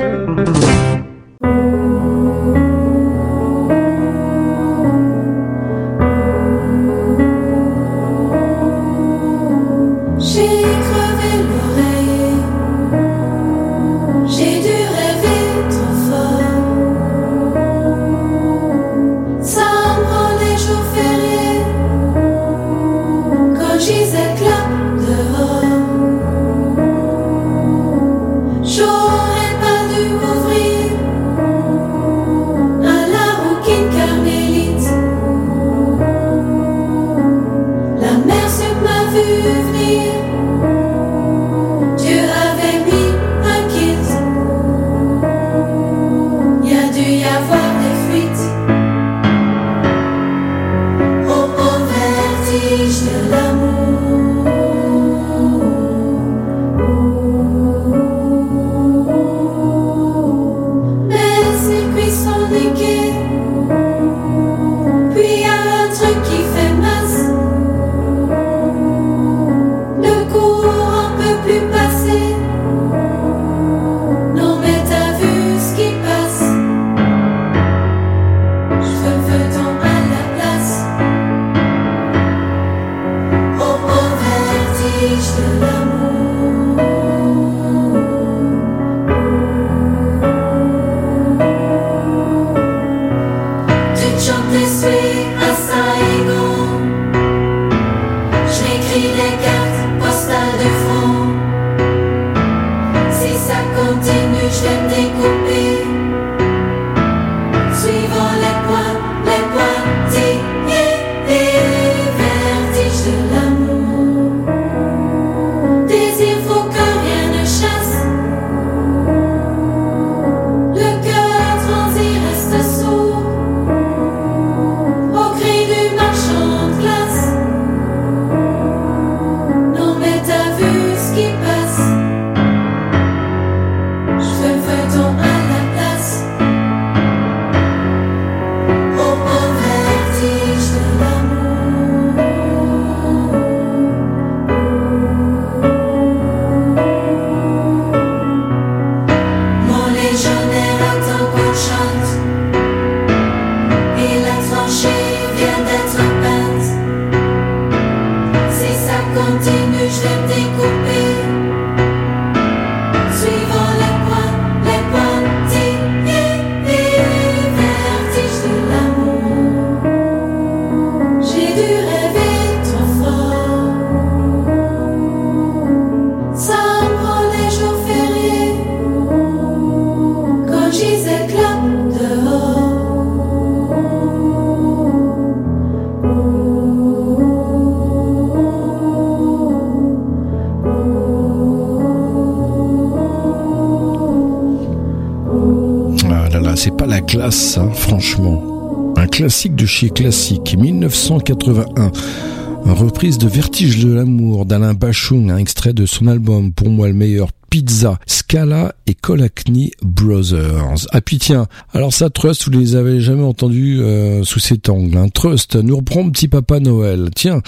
Continue, je vais classique de chez classique, 1981. Une reprise de Vertige de l'amour d'Alain Bachung, un extrait de son album, pour moi le meilleur, Pizza, Scala et Colacny Brothers. Ah puis tiens, alors ça, Trust, vous les avez jamais entendus euh, sous cet angle. Hein. Trust nous reprend Petit Papa Noël. Tiens,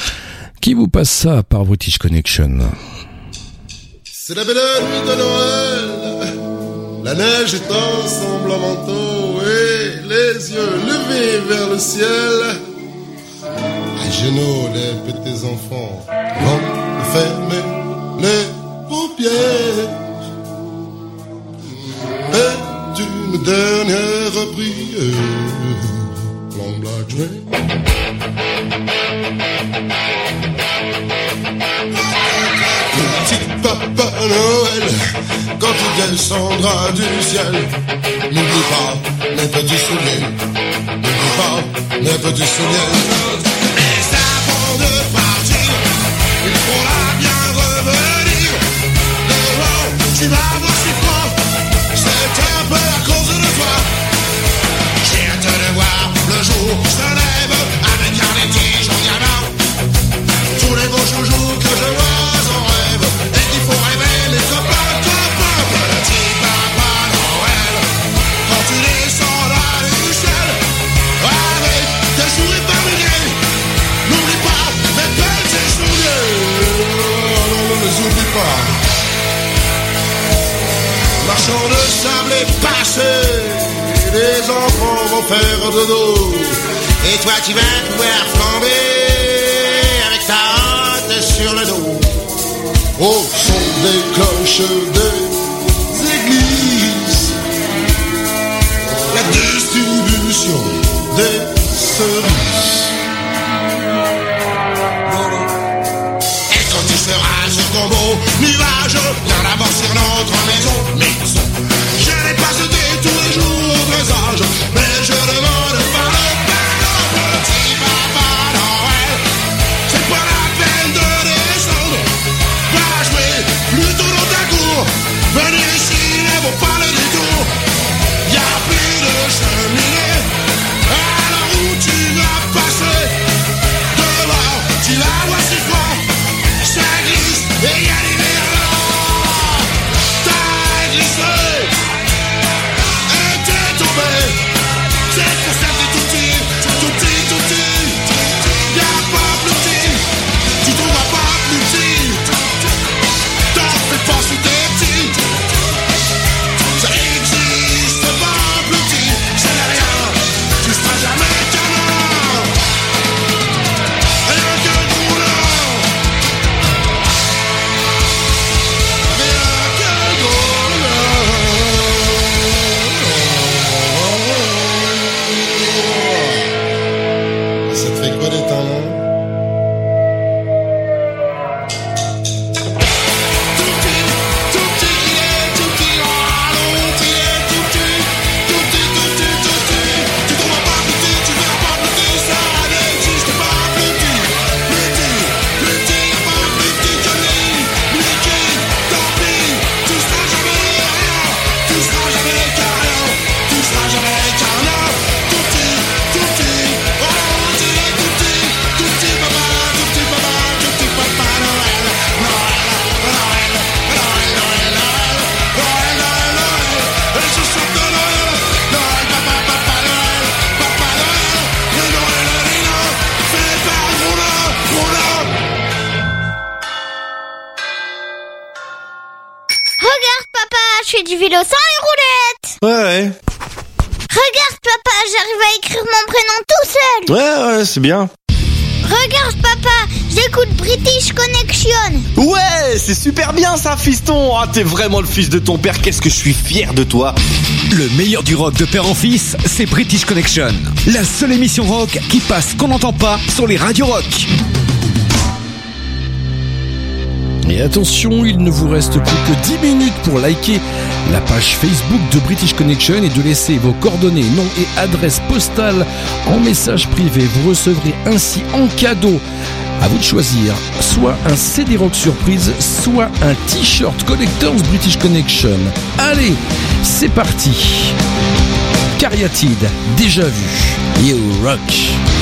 qui vous passe ça par British Connection? C'est la belle nuit de Noël. La neige est ensemble en manteau les yeux levés vers le ciel. À genoux, les petits enfants vont fermer les paupières. Et une dernière prière. Long. Noël quand tu descendras du ciel. N'oublie pas mes petits souvenirs. N'oublie pas mes petits souvenirs. Mais avant de partir, il faudra bien revenir. Dehors, tu vas voir si froid. C'est un peu à cause de toi. J'ai hâte de voir le jour où je te lève avec un étige en diamant. Tous les beaux jours. Marchand de sable passé, les enfants vont faire dodo. Et toi tu vas pouvoir flamber avec ta hâte sur le dos. Au son des cloches des églises, la distribution des cerises. Et quand tu seras sur ton beau nuage, viens d'abord c'est bien. Regarde, papa, j'écoute British Connection. Ouais, c'est super bien ça, fiston. Ah, t'es vraiment le fils de ton père. Qu'est-ce que je suis fier de toi. Le meilleur du rock de père en fils, c'est British Connection. La seule émission rock qui passe qu'on n'entend pas sur les radios rock. Et attention, il ne vous reste plus que 10 minutes pour liker la page Facebook de British Connection et de laisser vos coordonnées, nom et adresse postale en message privé. Vous recevrez ainsi en cadeau, à vous de choisir, soit un CD rock surprise, soit un t-shirt Collectors British Connection. Allez, c'est parti. Cariatide, déjà vu. You rock.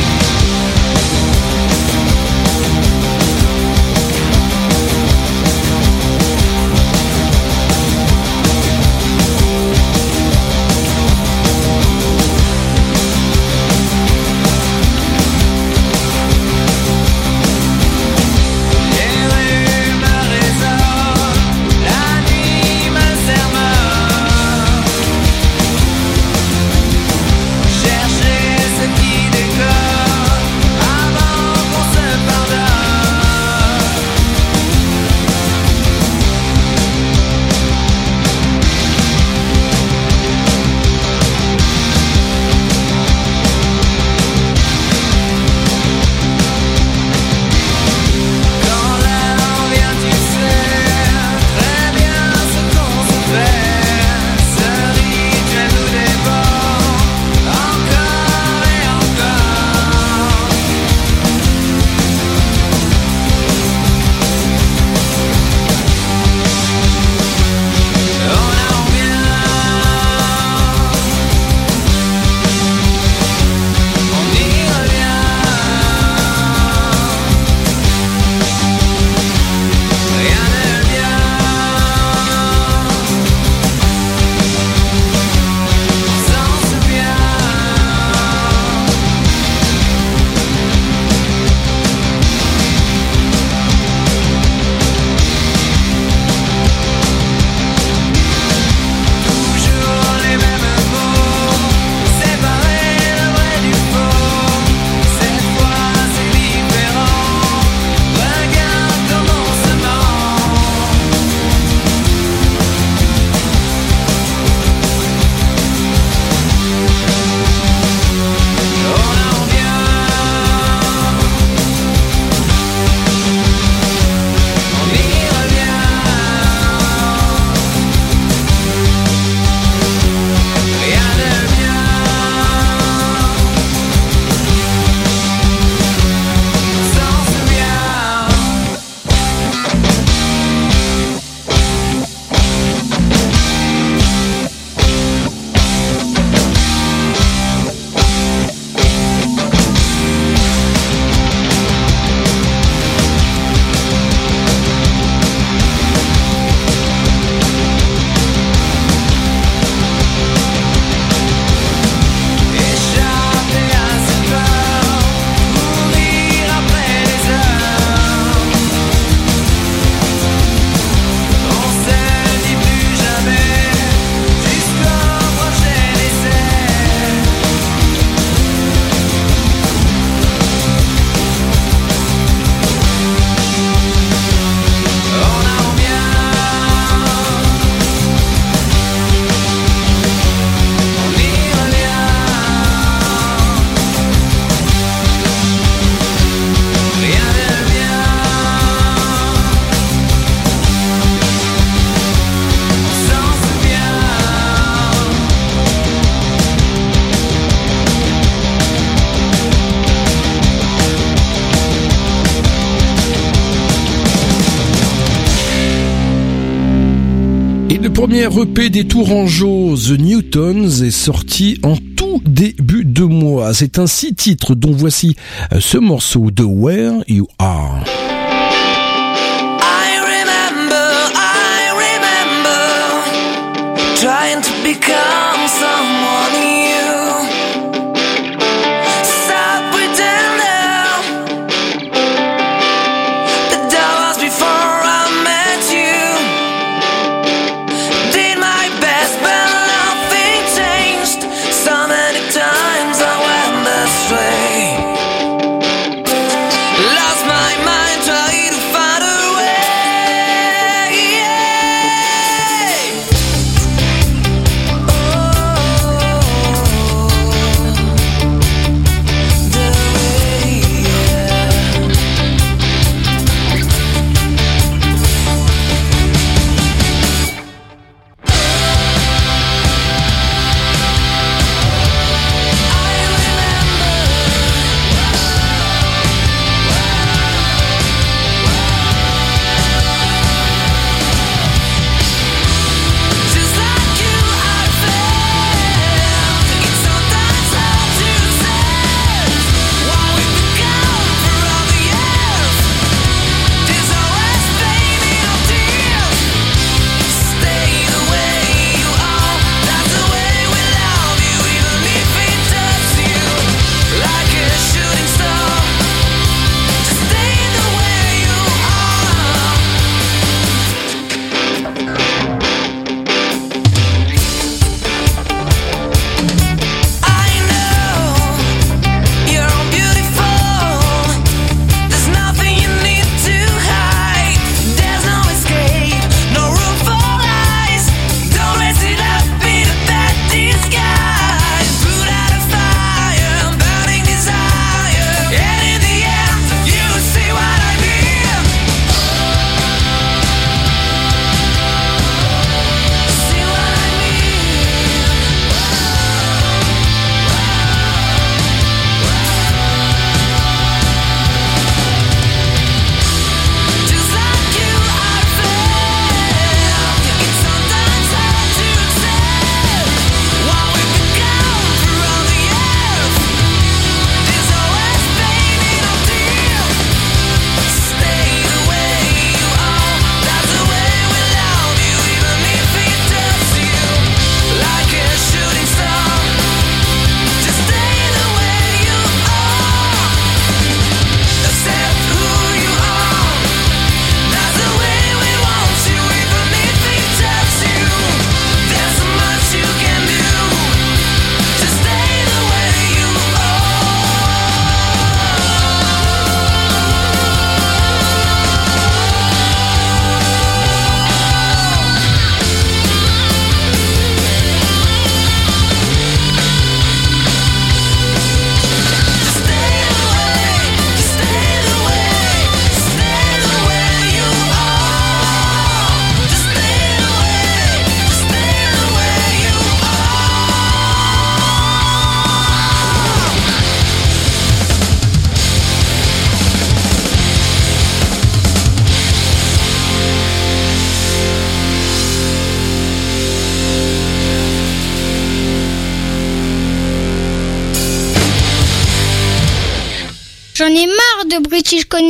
Le premier EP des Tourangeaux, The Newtons, est sorti en tout début de mois. C'est un six titres dont voici euh, ce morceau de Where You Are.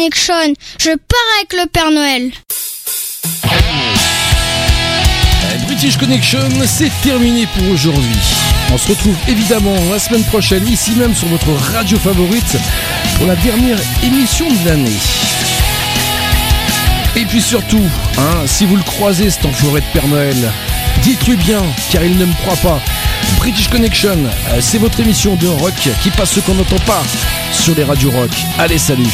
Je pars avec le Père Noël. British Connection, c'est terminé pour aujourd'hui. On se retrouve évidemment la semaine prochaine, ici même sur votre radio favorite, pour la dernière émission de l'année. Et puis surtout, hein, si vous le croisez cet enfoiré de Père Noël, dites-lui bien, car il ne me croit pas. British Connection, euh, c'est votre émission de rock qui passe ce qu'on n'entend pas sur les radios rock. Allez, salut